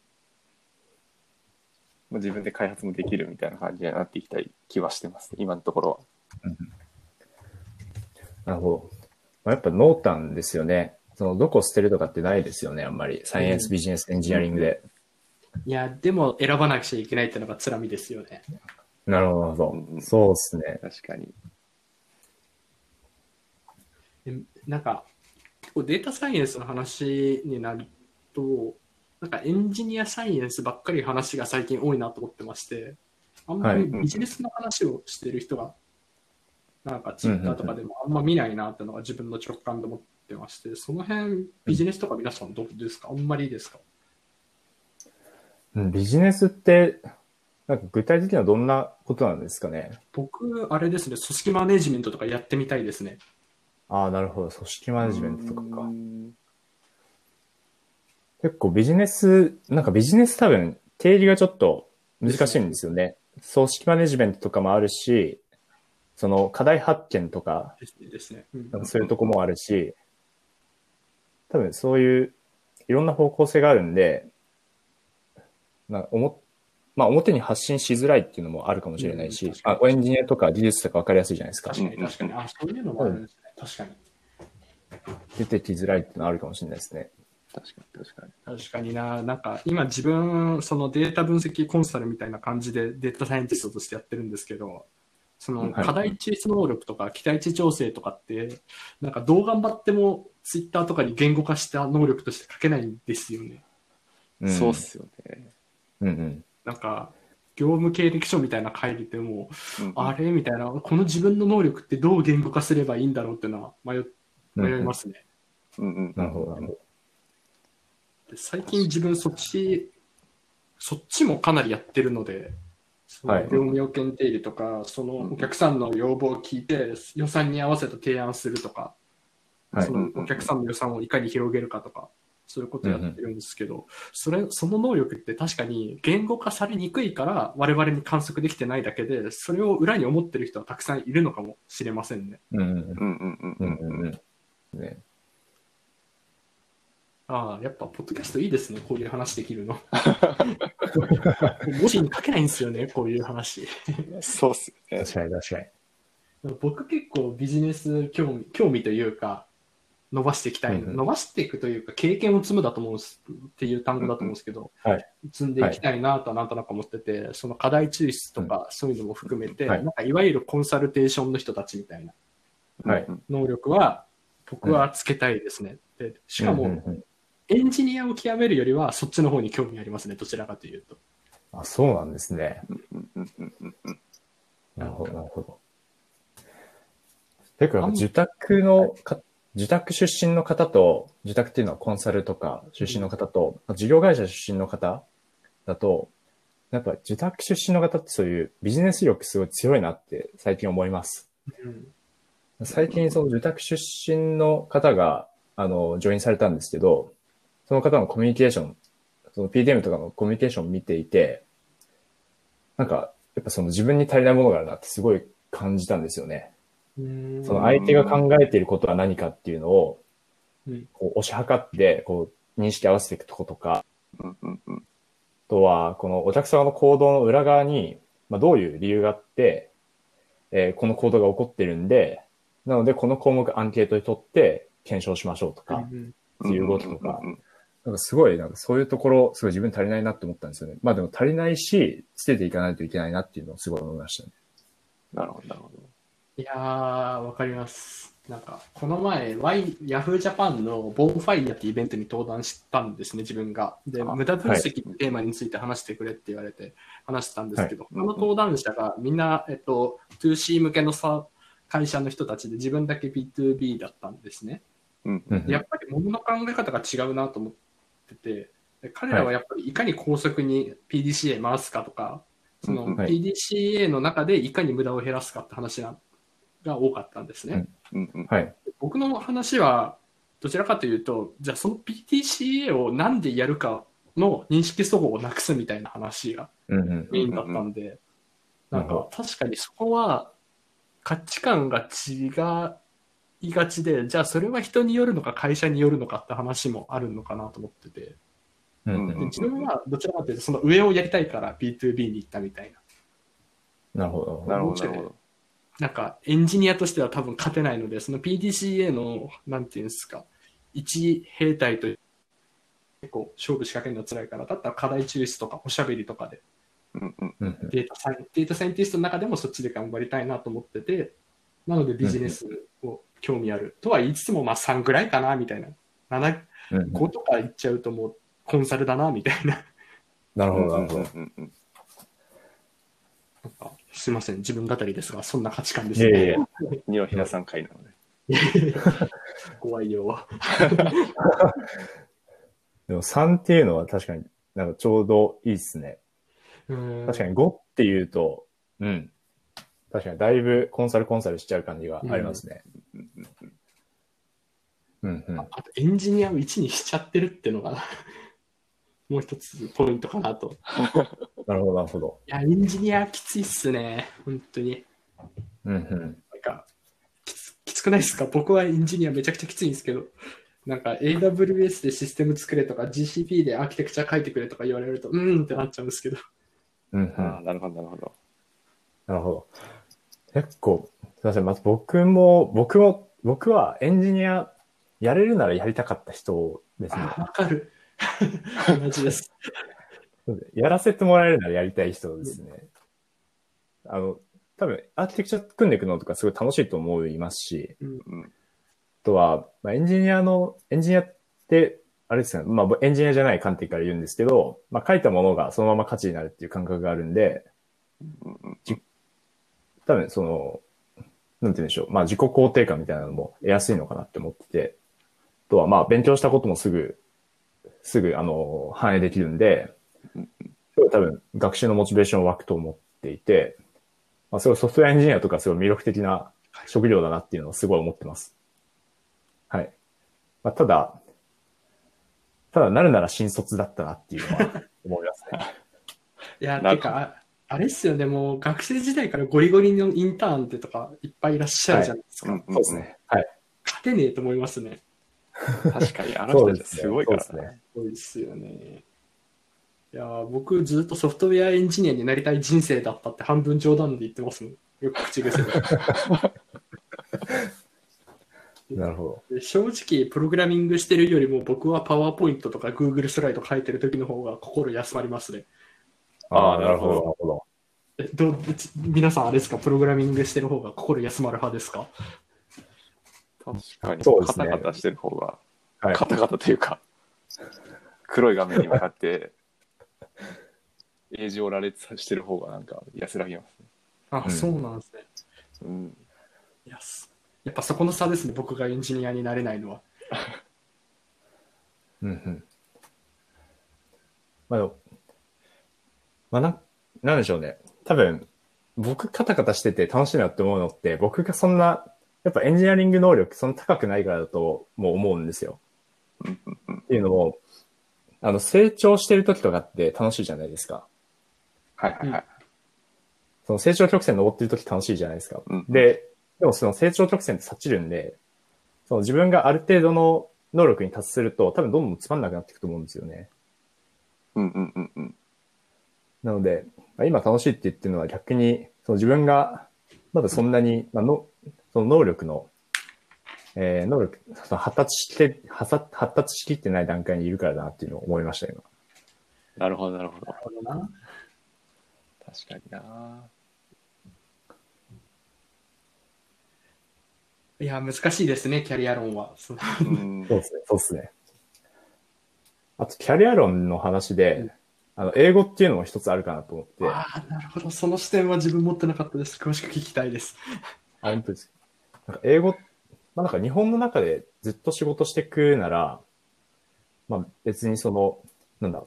まあ、自分で開発もできるみたいな感じになっていきたい気はしてます、今のところは。なるほど。まあ、やっぱ濃淡ですよね。その、どこ捨てるとかってないですよね、あんまり。サイエンス、ビジネス、エンジニアリングで。いや、でも選ばなくちゃいけないっていうのがつらみですよね。なるほどそうですね。確かに。でなんか、データサイエンスの話になると、なんかエンジニアサイエンスばっかり話が最近多いなと思ってまして、あんまりはいビジネスの話をしてる人が、なんかツイッターとかでもあんま見ないなっていうのが自分の直感で思ってまして、その辺ビジネスとか皆さんどうですか？あんまりですか？うんビジネスって、なんか具体的にはどんなことなんですかね？僕、あれですね、組織マネジメントとかやってみたいですね。ああ、なるほど。組織マネジメントとかかう。ん結構ビジネス、なんかビジネス多分定義がちょっと難しいんですよね。組織マネジメントとかもあるし、その課題発見とか、ですね。ね。うんなんかそういうとこもあるし、多分そういういろんな方向性があるんで、なおもまあ表に発信しづらいっていうのもあるかもしれないし、うんあエンジニアとか技術とか分かりやすいじゃないですか。確かに、確かに。あ、そういうのもあるんですね。確かに。出てきづらいっていうのはあるかもしれないですね。確かに確かに。確かにな、なんか今自分、そのデータ分析コンサルみたいな感じでデータサイエンティストとしてやってるんですけど、そのはい課題抽出能力とか期待値調整とかって、なんかどう頑張ってもツイッターとかに言語化した能力として書けないんですよね。んそうっすよね。うんうん。なんか、業務経歴書みたいな書いてても、うんあれみたいな、この自分の能力ってどう言語化すればいいんだろうっていうのは迷迷いますね。うんうん。なるほど、なるほど。で最近自分そっち、そっちもかなりやってるので、はい、業務用検定入とか、そのお客さんの要望を聞いて、予算に合わせた提案するとか、はい、そのお客さんの予算をいかに広げるかとか、そういうことやってるんですけど、うんうん、それ、その能力って確かに言語化されにくいから我々に観測できてないだけで、それを裏に思ってる人はたくさんいるのかもしれませんね。うんうんうんうんうんうん。ね。ああ、やっぱ、ポッドキャストいいですね、こういう話できるの。文字に書けないんですよね、こういう話。そうっすよね。確かに確かに。僕結構ビジネス興味興味というか、伸ばしていきたい、うんうん伸ばしていくというか、経験を積むだと思うんですっていう単語だと思うんですけど、はい積んでいきたいなとはなんとなく思ってて、その課題抽出とか、そういうのも含めて、はいなんかいわゆるコンサルテーションの人たちみたいな能力は、僕はつけたいですね。でしかも、うんうんうんエンジニアを極めるよりは、そっちの方に興味ありますね、どちらかというと。あ、そうなんですね。うんうんうんうんうんなるほど、なるほど。結構受託のか、受託出身の方と、受託っていうのはコンサルとか出身の方と、事業会社出身の方だと、やっぱ受託出身の方ってそういうビジネス力すごい強いなって最近思います。うん最近その受託出身の方が、あの、ジョインされたんですけど、その方のコミュニケーション、その PDM とかのコミュニケーションを見ていて、なんか、やっぱその自分に足りないものがあるなってすごい感じたんですよね。うん。その相手が考えていることは何かっていうのをうん、こう、押し量って、こう、認識合わせていくとことか、あとは、このお客様の行動の裏側に、まあ、どういう理由があって、えーこの行動が起こってるんで、なので、この項目アンケートに取って検証しましょうとか、うんっていう動きとかなんかすごい、なんかそういうところ、すごい自分足りないなって思ったんですよね。まあでも足りないし、捨てていかないといけないなっていうのをすごい思いましたね。なるほど、なるほど。いやー、わかります。なんか、この前、Y、Yahoo Japan のボンファイヤってイベントに登壇したんですね、自分が。で、あ無駄分析のテーマについて話してくれって言われて話したんですけど、他の登壇者がみんな、えっと、2C 向けのさ会社の人たちで自分だけ B2B だったんですね。うんうんやっぱり物の考え方が違うなと思ってて、で彼らはやっぱりいかに高速に PDCA 回すかとか、その PDCA の中でいかに無駄を減らすかって話なが多かったんですね。はい。僕の話はどちらかというと、じゃあその PDCA をなんでやるかの認識齟齬をなくすみたいな話が。メインだったんで、うんなんか確かにそこは価値観が違いがちで、じゃあそれは人によるのか会社によるのかって話もあるのかなと思ってて、うんううんん。自分はどちらかというとその上をやりたいから B2B に行ったみたいな。なるほど。なるほど、なるほど。なんかエンジニアとしては多分勝てないので、その PDCA の、なんていうんですか、一兵隊と結構勝負仕掛けるの辛いから、だったら課題抽出とかおしゃべりとかでうんうんうんうんデータサイデータサイエンティストの中でもそっちで頑張りたいなと思ってて、なのでビジネスを興味あるとは言いつつも、まあ3ぐらいかなみたいな。7、うんうん5とか言っちゃうともうコンサルだなみたいな。なるほど、なるほど。うんうんなんかすいません、自分語りですが、そんな価値観ですいやいやいやね。二のひなさん会なので。怖いよ。でも3っていうのは確かになんかちょうどいいですね。確確かに5っていうと、うん。確かにだいぶコンサルコンサルしちゃう感じがありますね。うんうん。あとエンジニアを1にしちゃってるっていうのが、もう一つポイントかなと。なるほど、なるほど。いや、エンジニアきついっすね。本当に。ううんうん。なんか、きつきつくないですか？僕はエンジニアめちゃくちゃきついんですけど、なんか AWS でシステム作れとか GCP でアーキテクチャ書いてくれとか言われると、うーんってなっちゃうんですけど。うんうん。なるほど、なるほど。なるほど。結構、すいません。まず僕も、僕も、僕はエンジニアやれるならやりたかった人ですね。あ、わかる。同じです。やらせてもらえるならやりたい人ですね。あの、多分、アーキテクチャ組んでいくのとかすごい楽しいと思いますし、うん。あとは、まあ、エンジニアの、エンジニアって、あれですよね、まあ、エンジニアじゃない観点から言うんですけど、まあ、書いたものがそのまま価値になるっていう感覚があるんで、多分その、なんて言うんでしょう、まあ、自己肯定感みたいなのも得やすいのかなって思ってて、あとは、まあ、勉強したこともすぐ、すぐ、あの、反映できるんで、多分、学習のモチベーション湧くと思っていて、まあ、すごいソフトウェアエンジニアとかすごい魅力的な職業だなっていうのをすごい思ってます。はい。まあ、ただ、ただなるなら新卒だったなっていうのは思いますね。いや、なんか、ああれっすよね、もう学生時代からゴリゴリのインターンってとかいっぱいいらっしゃるじゃないですか。うんそうですね。はい。勝てねえと思いますね。確かに、あの人たちすごいからそうですね。そうですよね。いやー、僕ずっとソフトウェアエンジニアになりたい人生だったって半分冗談で言ってますもん。よく口癖で。なるほど。で正直、プログラミングしてるよりも僕はパワーポイントとか Google スライド書いてる時の方が心休まりますね。ああ、なるほど。えどうち皆さんあれですか？プログラミングしてる方が心休まる派ですか？確かに、そうですねカタカタしてる方が、はい。カタカタというか、黒い画面に向かって、英字を羅列してる方がなんか安らぎますね。あ、うんそうなんですね。うん。いやすやっぱそこの差ですね、僕がエンジニアになれないのは。うんうん。まあまあな、なんでしょうね。多分、僕カタカタしてて楽しいなって思うのって、僕がそんな、やっぱエンジニアリング能力そんな高くないからだともう思うんですよ。うんうんうんっていうのも、あの、成長してる時とかって楽しいじゃないですか。はいはいはい。その成長曲線登ってる時楽しいじゃないですか。うんで、でもその成長曲線って察知るんで、その自分がある程度の能力に達すると多分どんどんつまんなくなっていくと思うんですよね。うんうんうんうん。なので、まあ今楽しいって言ってるのは逆に、その自分がまだそんなに、まあの、その能力の、えー能力、その発達して、発達発達しきってない段階にいるからだなっていうのを思いました、今。なるほどなるほど。確かにな。いや、難しいですね、キャリア論は。そうですね、そうですね。あと、キャリア論の話で、あの、英語っていうのも一つあるかなと思って、ああ、なるほど。その視点は自分持ってなかったです。詳しく聞きたいです。あ、本当です。なんか英語、まあなんか日本の中でずっと仕事していくなら、まあ別にその、なんだ、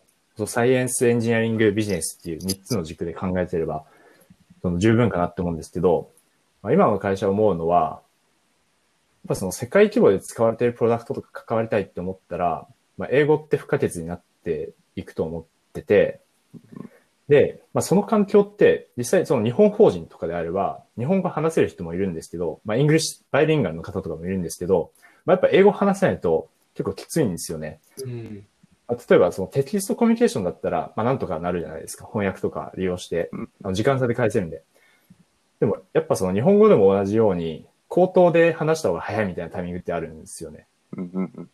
サイエンス、エンジニアリング、ビジネスっていう3つの軸で考えてれば、その十分かなって思うんですけど、まあ、今の会社思うのは、やっぱその世界規模で使われているプロダクトとか関わりたいって思ったら、まあ、英語って不可欠になっていくと思ってて、で、まあ、その環境って、実際その日本法人とかであれば、日本語話せる人もいるんですけど、まあ、 English、バイリンガルの方とかもいるんですけど、まあ、やっぱ英語話せないと結構きついんですよね。うん。まあ例えばそのテキストコミュニケーションだったら、まあ、なんとかなるじゃないですか。翻訳とか利用してうん、あの時間差で返せるんで。でも、やっぱその日本語でも同じように、口頭で話した方が早いみたいなタイミングってあるんですよね。うんうんうん。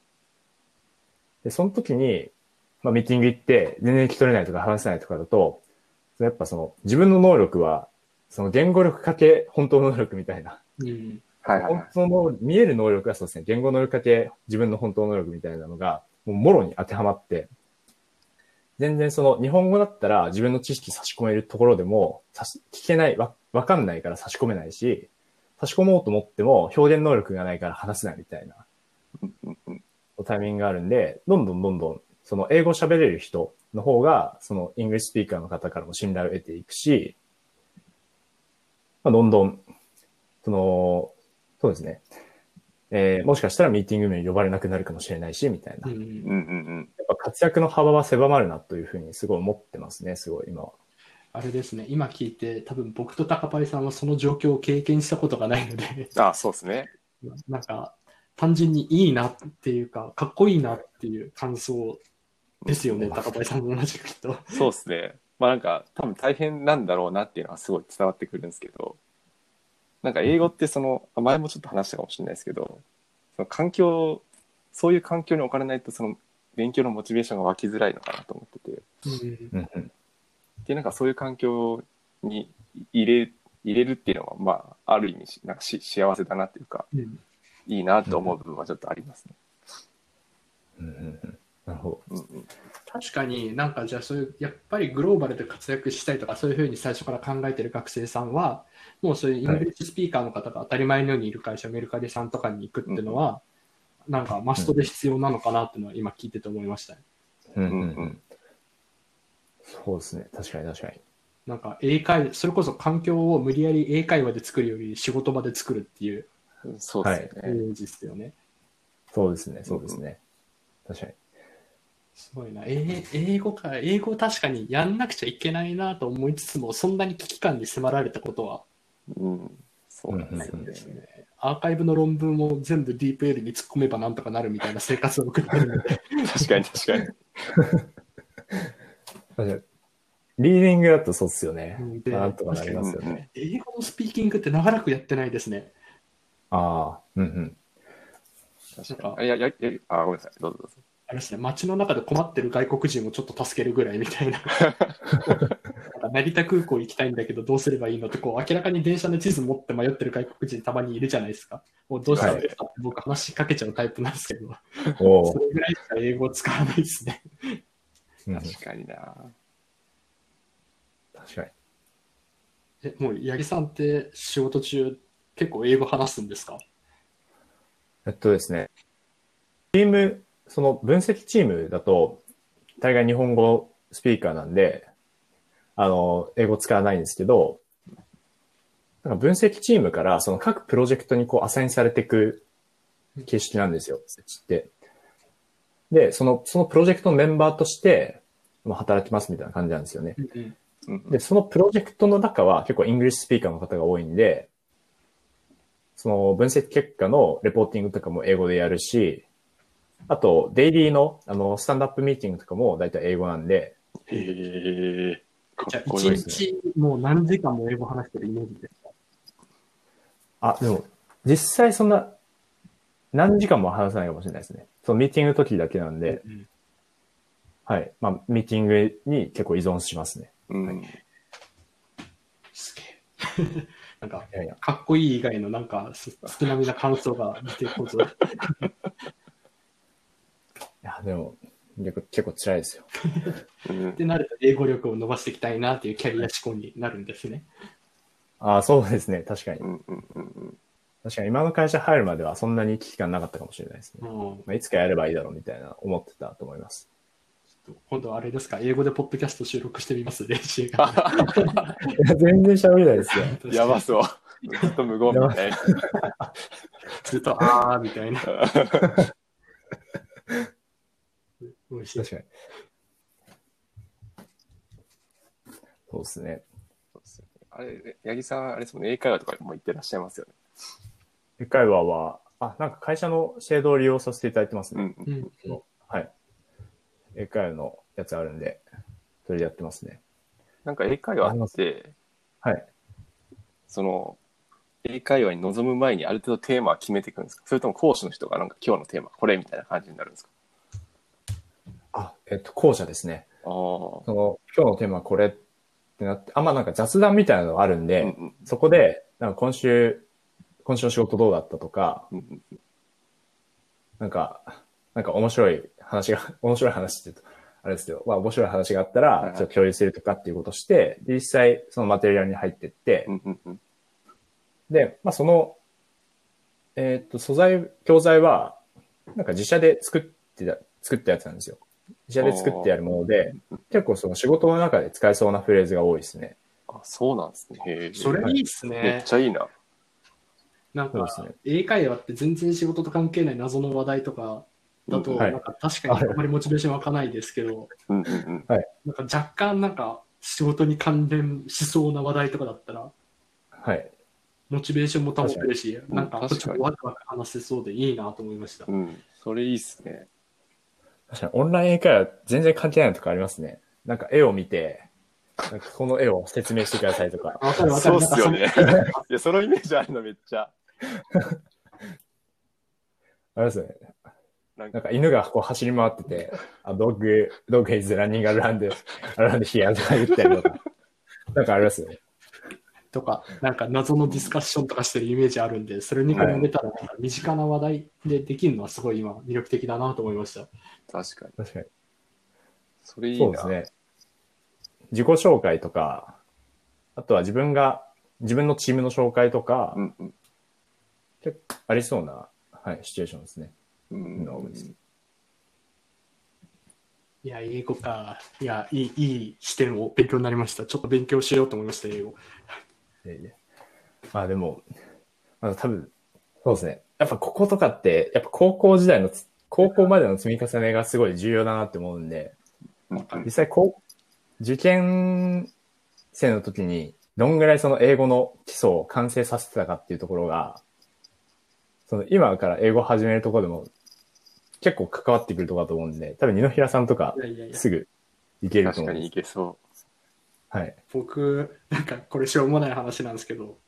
で、その時に、まあ、ミーティング行って、全然聞き取れないとか話せないとかだと、やっぱその、自分の能力は、その言語力かけ本当の能力みたいな。うん。本はいはいはい。当の、見える能力がそうですね、言語能力かけ自分の本当の能力みたいなのが、もうもろに当てはまって、全然その、日本語だったら自分の知識差し込めるところでも、聞けない、わ、わかんないから差し込めないし、差し込もうと思っても表現能力がないから話せないみたいな。タイミングがあるんで、どんどんどんどん、その英語喋れる人の方が、その English speaker の方からも信頼を得ていくし、まあ、どんどん、その、そうですね。えーもしかしたらミーティングに呼ばれなくなるかもしれないし、みたいな。やっうん。うんうんぱ活躍の幅は狭まるなというふうにすごい思ってますね、すごい今は。あれですね、今聞いて、多分僕と高パイさんはその状況を経験したことがないので、あ、そうですね。なんか、単純にいいなっていうか、かっこいいなっていう感想ですよね、高パイさんも同じくきっと。そうですね。まあなんか多分大変なんだろうなっていうのはすごい伝わってくるんですけど、なんか英語ってその、あ前もちょっと話したかもしれないですけど、その環境、そういう環境に置かれないとその勉強のモチベーションが湧きづらいのかなと思ってて、うんうんうん。で、なんかそういう環境に入れ、入れるっていうのは、まあ、ある意味し、なんかし幸せだなっていうか、うんいいなと思う部分はちょっとありますね。うんうんうん。なるほうんうん。確かになんかじゃあそういうやっぱりグローバルで活躍したいとかそういうふうに最初から考えてる学生さんはもうそういう English speaker の方が当たり前のようにいる会社、メルカリさんとかに行くっていうのは、なんかマストで必要なのかなっていうのは今聞いてて思いましたね。ど。うんうんうんううんん。そうですね。確かに確かに。なんか英会それこそ環境を無理やり英会話で作るより仕事場で作るっていうそうですよね。イメージですよね。そうですね。そうですね。確かに。すごいな。英英語か、英語確かにやんなくちゃいけないなと思いつつも、そんなに危機感に迫られたことはうん。そうなんですよね。アーカイブの論文を全部 DeepL に突っ込めばなんとかなるみたいな生活を送ってるので、確かに確かに。リーディングだとそうっすよねなんとかなりますよね。英語のスピーキングって長らくやってないですね。ああ、うんうん。確かに。あ、あ、ごめんなさい。どうぞどうぞ。あれですね、街の中で困ってる外国人をちょっと助けるぐらいみたいな。なんか成田空港行きたいんだけどどうすればいいのって、こう明らかに電車の地図持って迷ってる外国人たまにいるじゃないですか。もうどうしたらいいですかって僕話しかけちゃうタイプなんですけど。それぐらいしか英語を使わないですね。うん確かにな。確かに。え、もう八木さんって仕事中結構英語話すんですか？えっとですね。チーム、その分析チームだと、大概日本語 speaker なんで、あの、英語使わないんですけど、なんか分析チームからその各プロジェクトにこうアサインされていく形式なんですよ、って。で、その、そのプロジェクトのメンバーとして、まあ働きますみたいな感じなんですよね。で、そのプロジェクトの中は結構 English speaker の方が多いんで、その分析結果の reporting とかも英語でやるし、あと、デイリーの、あの、スタンドアップミーティングとかも大体英語なんで、へえ。かじゃあっこい一いですね。日もう何時間も英語話してるイメージですか？あ、でも、実際そんな、何時間も話さないかもしれないですね。そのミーティングの時だけなんで、うんはい。まあ、ミーティングに結構依存しますね。うん。すげえ。なんか、いやいや。かっこいい以外のなんか、す少なめな感想が出てこず。いや、でも、結構結構辛いですよ。うんってなると、英語力を伸ばしていきたいなっていうキャリア志向になるんですね。あそうですね。確かにう。んうんうんうん。確かに今の会社入るまではそんなに危機感なかったかもしれないですね。うんまあ、いつかやればいいだろうみたいな思ってたと思います。今度はあれですか、英語でポッドキャスト収録してみます、練習が。いや、全然喋れないですよ。やばそう。ずっと無言みたいな。ずっと、あーみたいな。美味しい。確かに。そうですね。そうですよねあれ、八木さん、あれですもんね、英会話とかも行ってらっしゃいますよね。英会話は、あ、なんか会社の制度を利用させていただいてますね。うんうん。はい。英会話のやつあるんで、それでやってますね。なんか英会話って、はい。その、英会話に臨む前にある程度テーマは決めていくんですか？それとも講師の人がなんか今日のテーマこれみたいな感じになるんですか？あ、えっと、後者ですね。ああ。その、今日のテーマはこれってなって、あんまなんか雑談みたいなのがあるんで、うんうんそこで、なんか今週、今週の仕事どうだったとか、うんうんなんか、なんか面白い話が、面白い話って言うと、あれですけど、まあ面白い話があったら、ちょっと共有するとかっていうことをして、で、実際そのマテリアルに入ってってう、んうんうんで、まあその、えーっと、素材、教材は、なんか自社で作ってた、作ったやつなんですよ。自社で作ってやるもので、結構その仕事の中で使えそうなフレーズが多いですね。あ、そうなんですね。それいいっすめっね。ちゃいいな。なんかね、英会話って全然仕事と関係ない謎の話題とかだと、うんはいなんか確かにあんまりモチベーション湧かないですけど、うんうんうん。なんか若干なんか仕事に関連しそうな話題とかだったら、はい。モチベーションも保てるし、になんか、ちょっとワクワク話せそうでいいなと思いました。うん。それいいっすね。確かにオンライン英会話全然関係ないのとかありますね。なんか絵を見て、なんかこの絵を説明してくださいとか。わかるわかる。そうっすよね。いや、そのイメージあるのめっちゃ。あれですよね。なんかなんか犬がこう走り回ってて、あ、ドッグ、ドッグ is running around, around here とか言ったりとか。なんかありますよね。とか、なんか謎のディスカッションとかしてるイメージあるんで、それに比べたら、身近な話題でできるのはすごい今、魅力的だなと思いました。確かに。確かに。それいいな。そうですね。自己紹介とか、あとは自分が、自分のチームの紹介とか、うんうん。結構ありそうな、はい、シチュエーションですね。うんの多いですいや、英語か。いや、いい、いい視点を勉強になりました。ちょっと勉強しようと思いました、英語。いやいやまあでも、まあ多分、そうですね。やっぱこことかって、やっぱ高校時代のつ、高校までの積み重ねがすごい重要だなって思うんで、実際こう、受験生の時に、どんぐらいその英語の基礎を完成させてたかっていうところが、その今から英語を始めるところでも結構関わってくるところだと思うんで、多分二野平さんとかいやいやいや、すぐいけると確かに思うんです。いけそはい。僕、なんかこれしょうもない話なんですけど、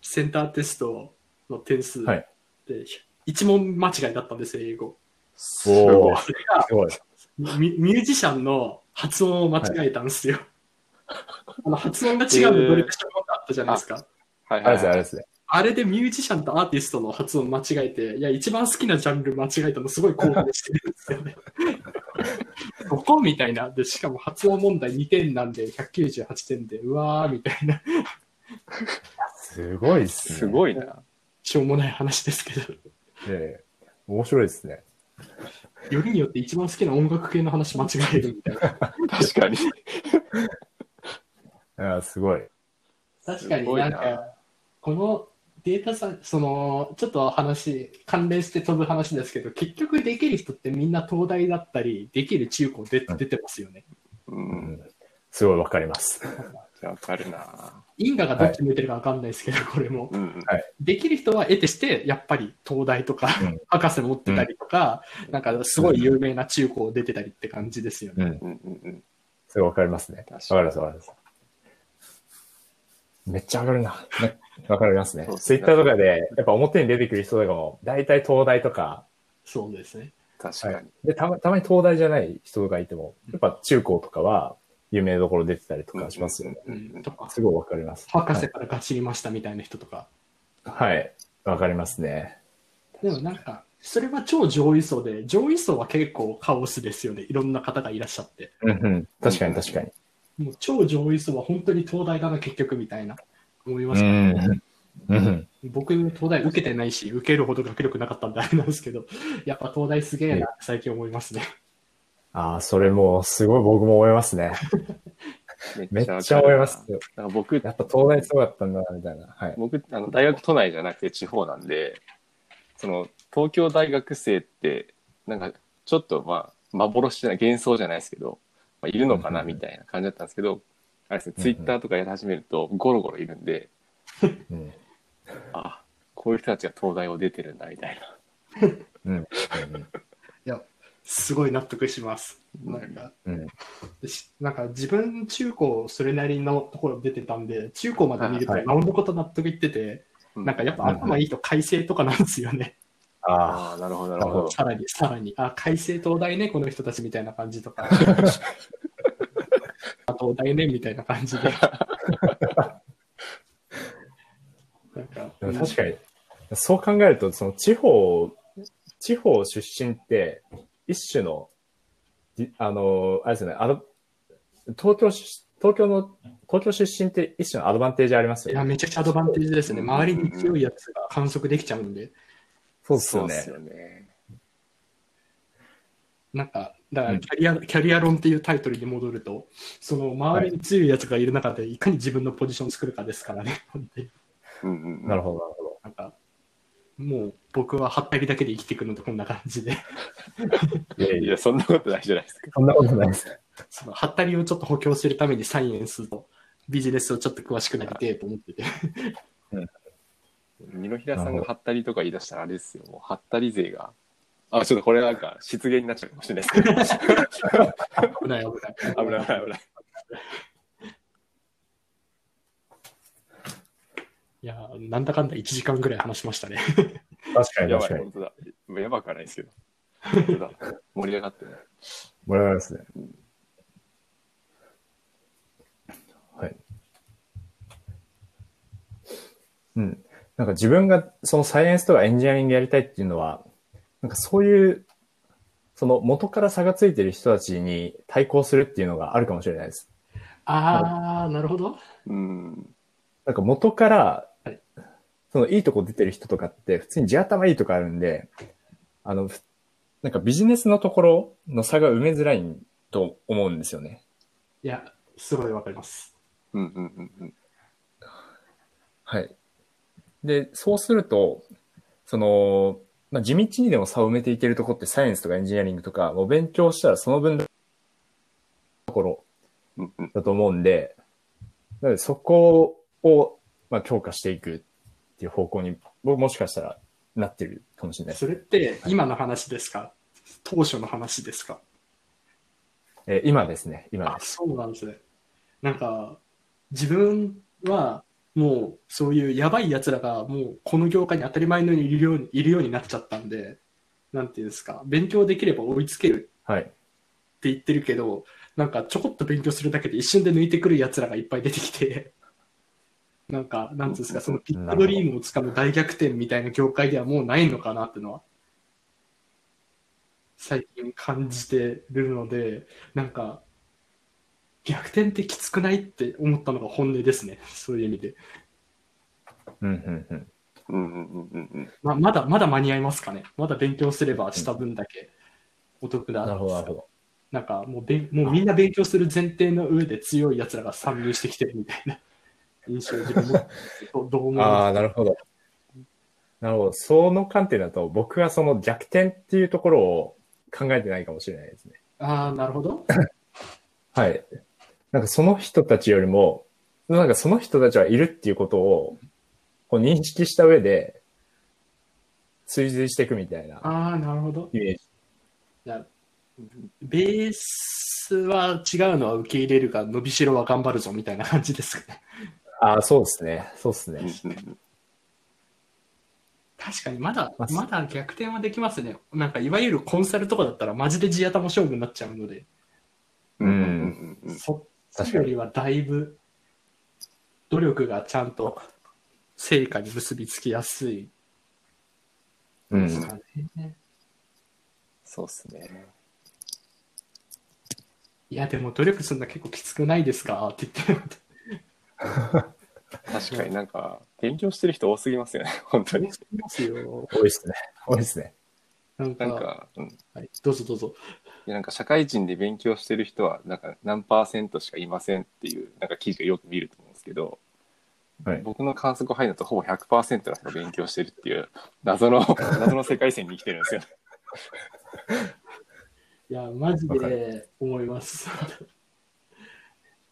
センターテストの点数はいで、一問間違いだったんですよ、英語。う。すごい。ミミュージシャンの発音を間違えたんですよ。あの発音が違うのどれかしらあったじゃないですか。はいあれですね、あはいはい。れですね。あれでミュージシャンとアーティストの発音間違えて、いや、一番好きなジャンル間違えたのすごい興奮してるんですよね。そこみたいな。で、しかも発音問題2点なんで、198点で、うわーみたいな、すごいっすね。すごいな。しょうもない話ですけど。ええ面白いですね。よりによって一番好きな音楽系の話間違えるみたいな。確かに。いや、すごい。確かになんか、このデータさ、その、ちょっと話、関連して飛ぶ話ですけど、結局できる人ってみんな東大だったり、できる中高で出てますよね。う。うんん、すごいわかります。わかるな。因果がどっち向いてるかわかんないですけど、これも。うんうん。できる人は得てして、やっぱり東大とか、うん博士持ってたりとか、なんかすごい有名な中高出てたりって感じですよね。うん。うんうんうん。すごいわかりますね。わ確かります、わかります。めっちゃわかるな。ね わかりますねツイッターとかで、やっぱ表に出てくる人とかも、大体東大とか、そうですね。確かに。で、たま、たまに東大じゃない人とかいても、やっぱ中高とかは、有名どころ出てたりとかしますよね。うんうんうんとか、すごいわかります。博士からガチりましたみたいな人とか。はい。わかりますね。でもなんか、それは超上位層で、上位層は結構カオスですよね。いろんな方がいらっしゃって。うんうん。確かに確かに。もう超上位層は本当に東大だな、結局みたいな、思います、うん。うん。僕、東大受けてないし、受けるほど学力なかったんであれなんですけど、やっぱ東大すげえな、最近思いますね。ああ、それもう、すごい僕も思いますね。めっちゃ思いますよ。なんか僕、やっぱ東大すごかったんだな、みたいな。はい。僕、あの、大学都内じゃなくて地方なんで、その、東京大学生って、なんか、ちょっとまあ、幻じゃない、幻想じゃないですけど、まあ、いるのかなみたいな感じだったんですけど、あれですね、ツイッターとかやり始めると、ゴロゴロいるんで、うん。あ、こういう人たちが東大を出てるんだ、みたいな。うん。いや、すごい納得します。なんか、うん。なんか自分中高それなりのところ出てたんで、中高まで見るとはいなおのこと納得いってて、なんかやっぱ頭いいと改正とかなんですよね。あああ、なるほど、なるほど。さらに、さらに、あ、改正東大ね、この人たちみたいな感じとか。あ東大ね、みたいな感じで。なんか、確かに、そう考えると、その地方、地方出身って、一種の、じあの、あれですよね、あの、東京出、東京の、東京出身って一種のアドバンテージありますいや、よね。めちゃくちゃアドバンテージですね。うん周りに強いやつが観測できちゃうんで。そうっすよね。よね。なんか、だかうんらキャリア、キャリア論っていうタイトルに戻ると、その周りに強いやつがいる中で、いかに自分のポジションを作るかですからね。本当にうんうんうん。なるほど、なるほど。なんか、もう僕ははったりだけで生きていくのとこんな感じで。いやいや、そんなことないじゃないですか。そんなことないです。その、はったりをちょっと補強するためにサイエンスとビジネスをちょっと詳しくなりてえと思ってて。二平さんがハったりとか言い出したらあれですよ。もうハったり勢が。あ、ちょっとこれなんか失言になっちゃうかもしれないですけど。危ない危ない。危ない危ない危ない。いやー、なんだかんだ1時間ぐらい話しましたね。確かにやばい。本当だ。やばくはないですけど。本当だ。盛り上がってる。盛り上がりますね。はい。うん。なんか自分がそのサイエンスとかエンジニアリングやりたいっていうのは、なんかそういう、その元から差がついてる人たちに対抗するっていうのがあるかもしれないです。あー、なるほど。うん。なんか元からはい、そのいいとこ出てる人とかって普通に地頭いいとこあるんで、あの、ふなんかビジネスのところの差が埋めづらいと思うんですよね。いや、すごいわかります。うんうんうんうん。はい。で、そうすると、その、まあ、地道にでも差を埋めていけるところってサイエンスとかエンジニアリングとか、もう勉強したらその分のところ。だと思うんで、なのでそこを、まあ、強化していくっていう方向に、僕もしかしたらなってるかもしれない。それって今の話ですか？当初の話ですか？えー今ですね、今あ、です。そうなんですね。なんか、自分はもうそういうやばい奴らがもうこの業界に当たり前のようにいるようにいるようになっちゃったんで、なんていうんですか、勉強できれば追いつける。って言ってるけど、なんかちょこっと勉強するだけで一瞬で抜いてくる奴らがいっぱい出てきて、なんか、なんですか、そのピットドリームをつかむ大逆転みたいな業界ではもうないのかなっていうのは、最近感じてるので、なんか、逆転ってきつくないって思ったのが本音ですね。そういう意味で。うん、うん、うん。うんうんうんうんうん。ままだ、まだ間に合いますかね。まだ勉強すればした分だけお得だ。なるほど、なるほど。なんかもうべん、もうみんな勉強する前提の上で強い奴らが参入してきてるみたいな印象を自分もどどう思いああ、なるほど。なるほど。その観点だと、僕はその逆転っていうところを考えてないかもしれないですね。ああ、なるほど。はい。なんかその人たちよりも、なんかその人たちはいるっていうことを、こう認識した上で、追随していくみたいなああ、なるほど。イメージ。ベースは違うのは受け入れるが、伸びしろは頑張るぞみたいな感じですかね。ああ、そうですね。そうですね。確かにまだま、だ逆転はできますね。なんかいわゆるコンサルとかだったらマジで地頭勝負になっちゃうので、うんうんうんうんそっちよりはだいぶ努力がちゃんと成果に結びつきやすいうん。ですかね。そうっすね。いや、でも努力するの結構きつくないですか？って言ってる確かになんか、勉強してる人多すぎますよね、本当に。ますよ。多いですね。多いですね。なんか、なんか、うん。いはい、どうぞどうぞ。やなんか社会人で勉強してる人は、なんか何パーセントしかいませんっていう、なんか記事をよく見ると思うんですけど、はい。僕の観測範囲だとほぼ100%の人が勉強してるっていう、謎の、謎の世界線に生きてるんですよ。いや、マジで思います。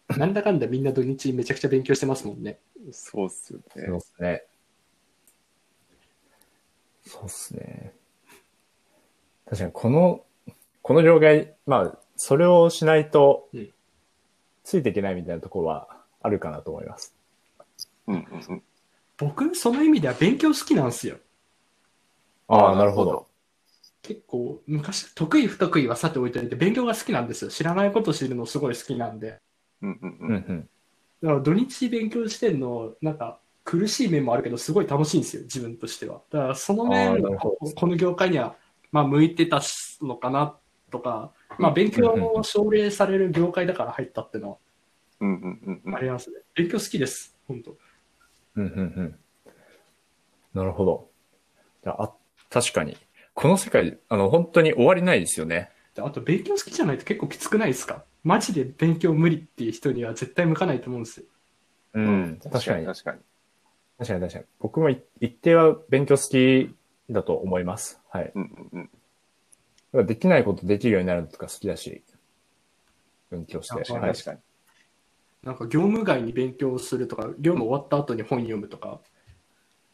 なんだかんだみんな土日めちゃくちゃ勉強してますもんね。そうっすよそうね。ですね。そうですね。確かにこの、この業界、まあ、それをしないとうん、ついていけないみたいなところはあるかなと思います。うんうんうん。僕、その意味では勉強好きなんですよ。ああ、なるほど。結構、昔、得意不得意はさておいといて、勉強が好きなんですよ。知らないこと知るのすごい好きなんで。うんうんううんん。うん。だから土日勉強してんの、なんか、苦しい面もあるけど、すごい楽しいんですよ、自分としては。だから、その面こ、この業界には、まあ、向いてたのかな、とか、まあ、勉強を奨励される業界だから入ったっていうのうんうんうんうんはありますね。勉強好きです、本当。うんうんうん。なるほど。じゃあ、あ確かに。この世界、あの、本当に終わりないですよね。であと、勉強好きじゃないと結構きつくないですか？マジで勉強無理っていう人には絶対向かないと思うんですよ。うん。確かに。確かに。確かに確かに。僕もい一定は勉強好きだと思います。はい。うんうんできないことできるようになるのとか好きだし。分岐をして。あはい確。かに。なんか業務外に勉強するとか、業務終わった後に本読むとか、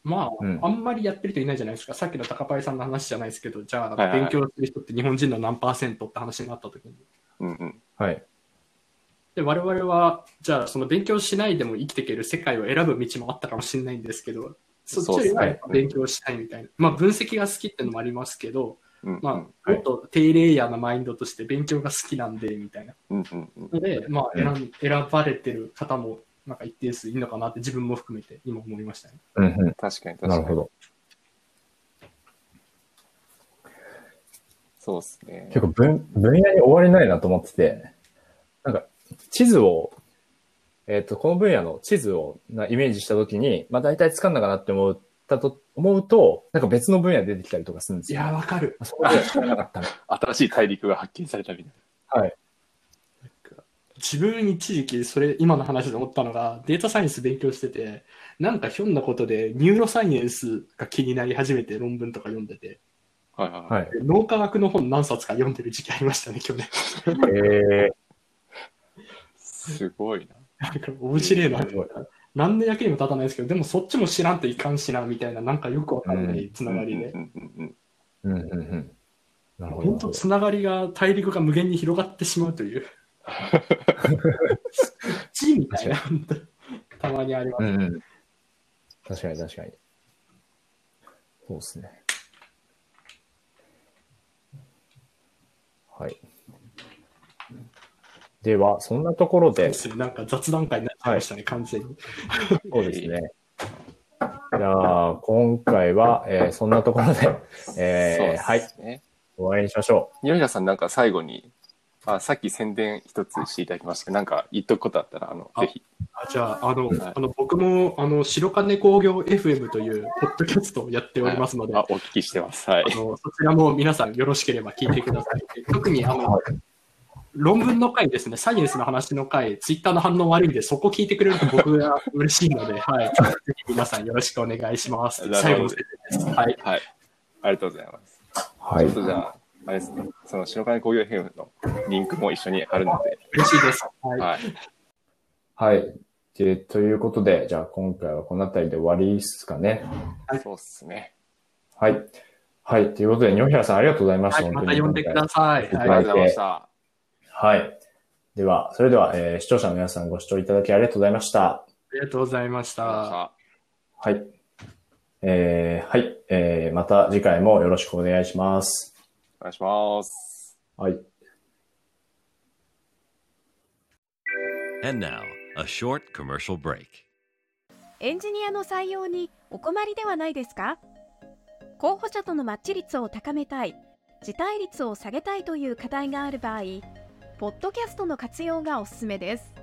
まあ、うんあんまりやってる人いないじゃないですか。さっきの高パイさんの話じゃないですけど、じゃあ、勉強する人って日本人の何パーセントって話になった時に。うんうん。はい。で、我々は、じゃあ、その勉強しないでも生きていける世界を選ぶ道もあったかもしれないんですけど、そっちよりは勉強したいみたいな。まあ、分析が好きっていうのもありますけど、うんうん。まあ、はいもっと低レイヤーなマインドとして勉強が好きなんで、みたいな。うんうんうん。ので、まあ選ん、選ばれてる方も、なんか一定数いるのかなって自分も含めて今思いましたね。うんうん。確かに確かに。なるほど。そうですね。結構分、分野に終わりないなと思ってて、なんか、地図を、えっ、と、この分野の地図をなイメージしたときに、まあ大体つかんだかなって思ったと、思うと、なんか別の分野で出てきたりとかするんですよ。いやー、わかる。そこで知らなかったな。新しい大陸が発見されたみたいはい。自分一時期、それ、今の話で思ったのが、データサイエンス勉強してて、なんかひょんなことで、ニューロサイエンスが気になり始めて論文とか読んでて、な。はいはいは。はい脳科学の本何冊か読んでる時期ありましたね、去年。えすごいな。なんか面白いなー、すごい。何の役にも立たないですけど、でもそっちも知らんといかんしな、みたいな、なんかよくわかんないつながりでう。んうんうんうんうんうん。なるほ本当ど。つながりが大陸が無限に広がってしまうという。地みたいな、たまにあります。うんうん。確かに確かに。そうですね。はい。では、そんなところで、そうですねなんか雑談会になっちゃいましたね、完全に。そうですね。じゃあ、今回は、えーそんなところで、えーそうではい。終わりにしましょ岩平さんなんか最後に、あさっき宣伝一つしていただきましたけど、なんか言っとくことあったら、あの、あぜひ。あじゃあ、あの、はいあの僕も、あの、白金工業 FM というポッドキャストをやっておりますので、あ、お聞きしてます。はい。あのそちらも皆さんよろしければ聞いてください。特にあの、論文の回ですね、サイエンスの話の回、ツイッターの反応悪いんで、そこ聞いてくれると僕が嬉しいので、はい。ぜひ皆さんよろしくお願いします。最後の宣伝です。はい。はい。ありがとうございます。う。はいちょっ。とじゃあ、あれですね、その白金工業編のリンクも一緒に貼るので、嬉しいです。はい。はい。はい。で、ということで、じゃあ今回はこの辺りで終わりですかね。そうっすね。はい。はい。ということで、二平さんありがとうございました。はい、また呼んでくださいありがとうございました。はい。では、それでは、えー視聴者の皆さんご視聴いただきありがとうございました。ありがとうございました。はい。えーはい。えーまた次回もよろしくお願いします。お願いします。はい。And now, a short commercial break. エンジニアの採用にお困りではないですか？候補者とのマッチ率を高めたい、辞退率を下げたいという課題がある場合、ポッドキャストの活用がおすすめです。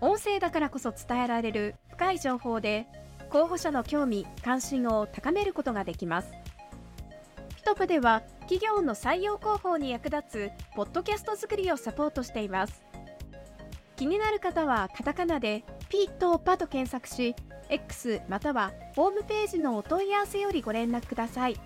音声だからこそ伝えられる深い情報で、候補者の興味・関心を高めることができます。ピトプでは企業の採用広報に役立つポッドキャスト作りをサポートしています。気になる方はカタカナでピーとパと検索し、X またはホームページのお問い合わせよりご連絡ください。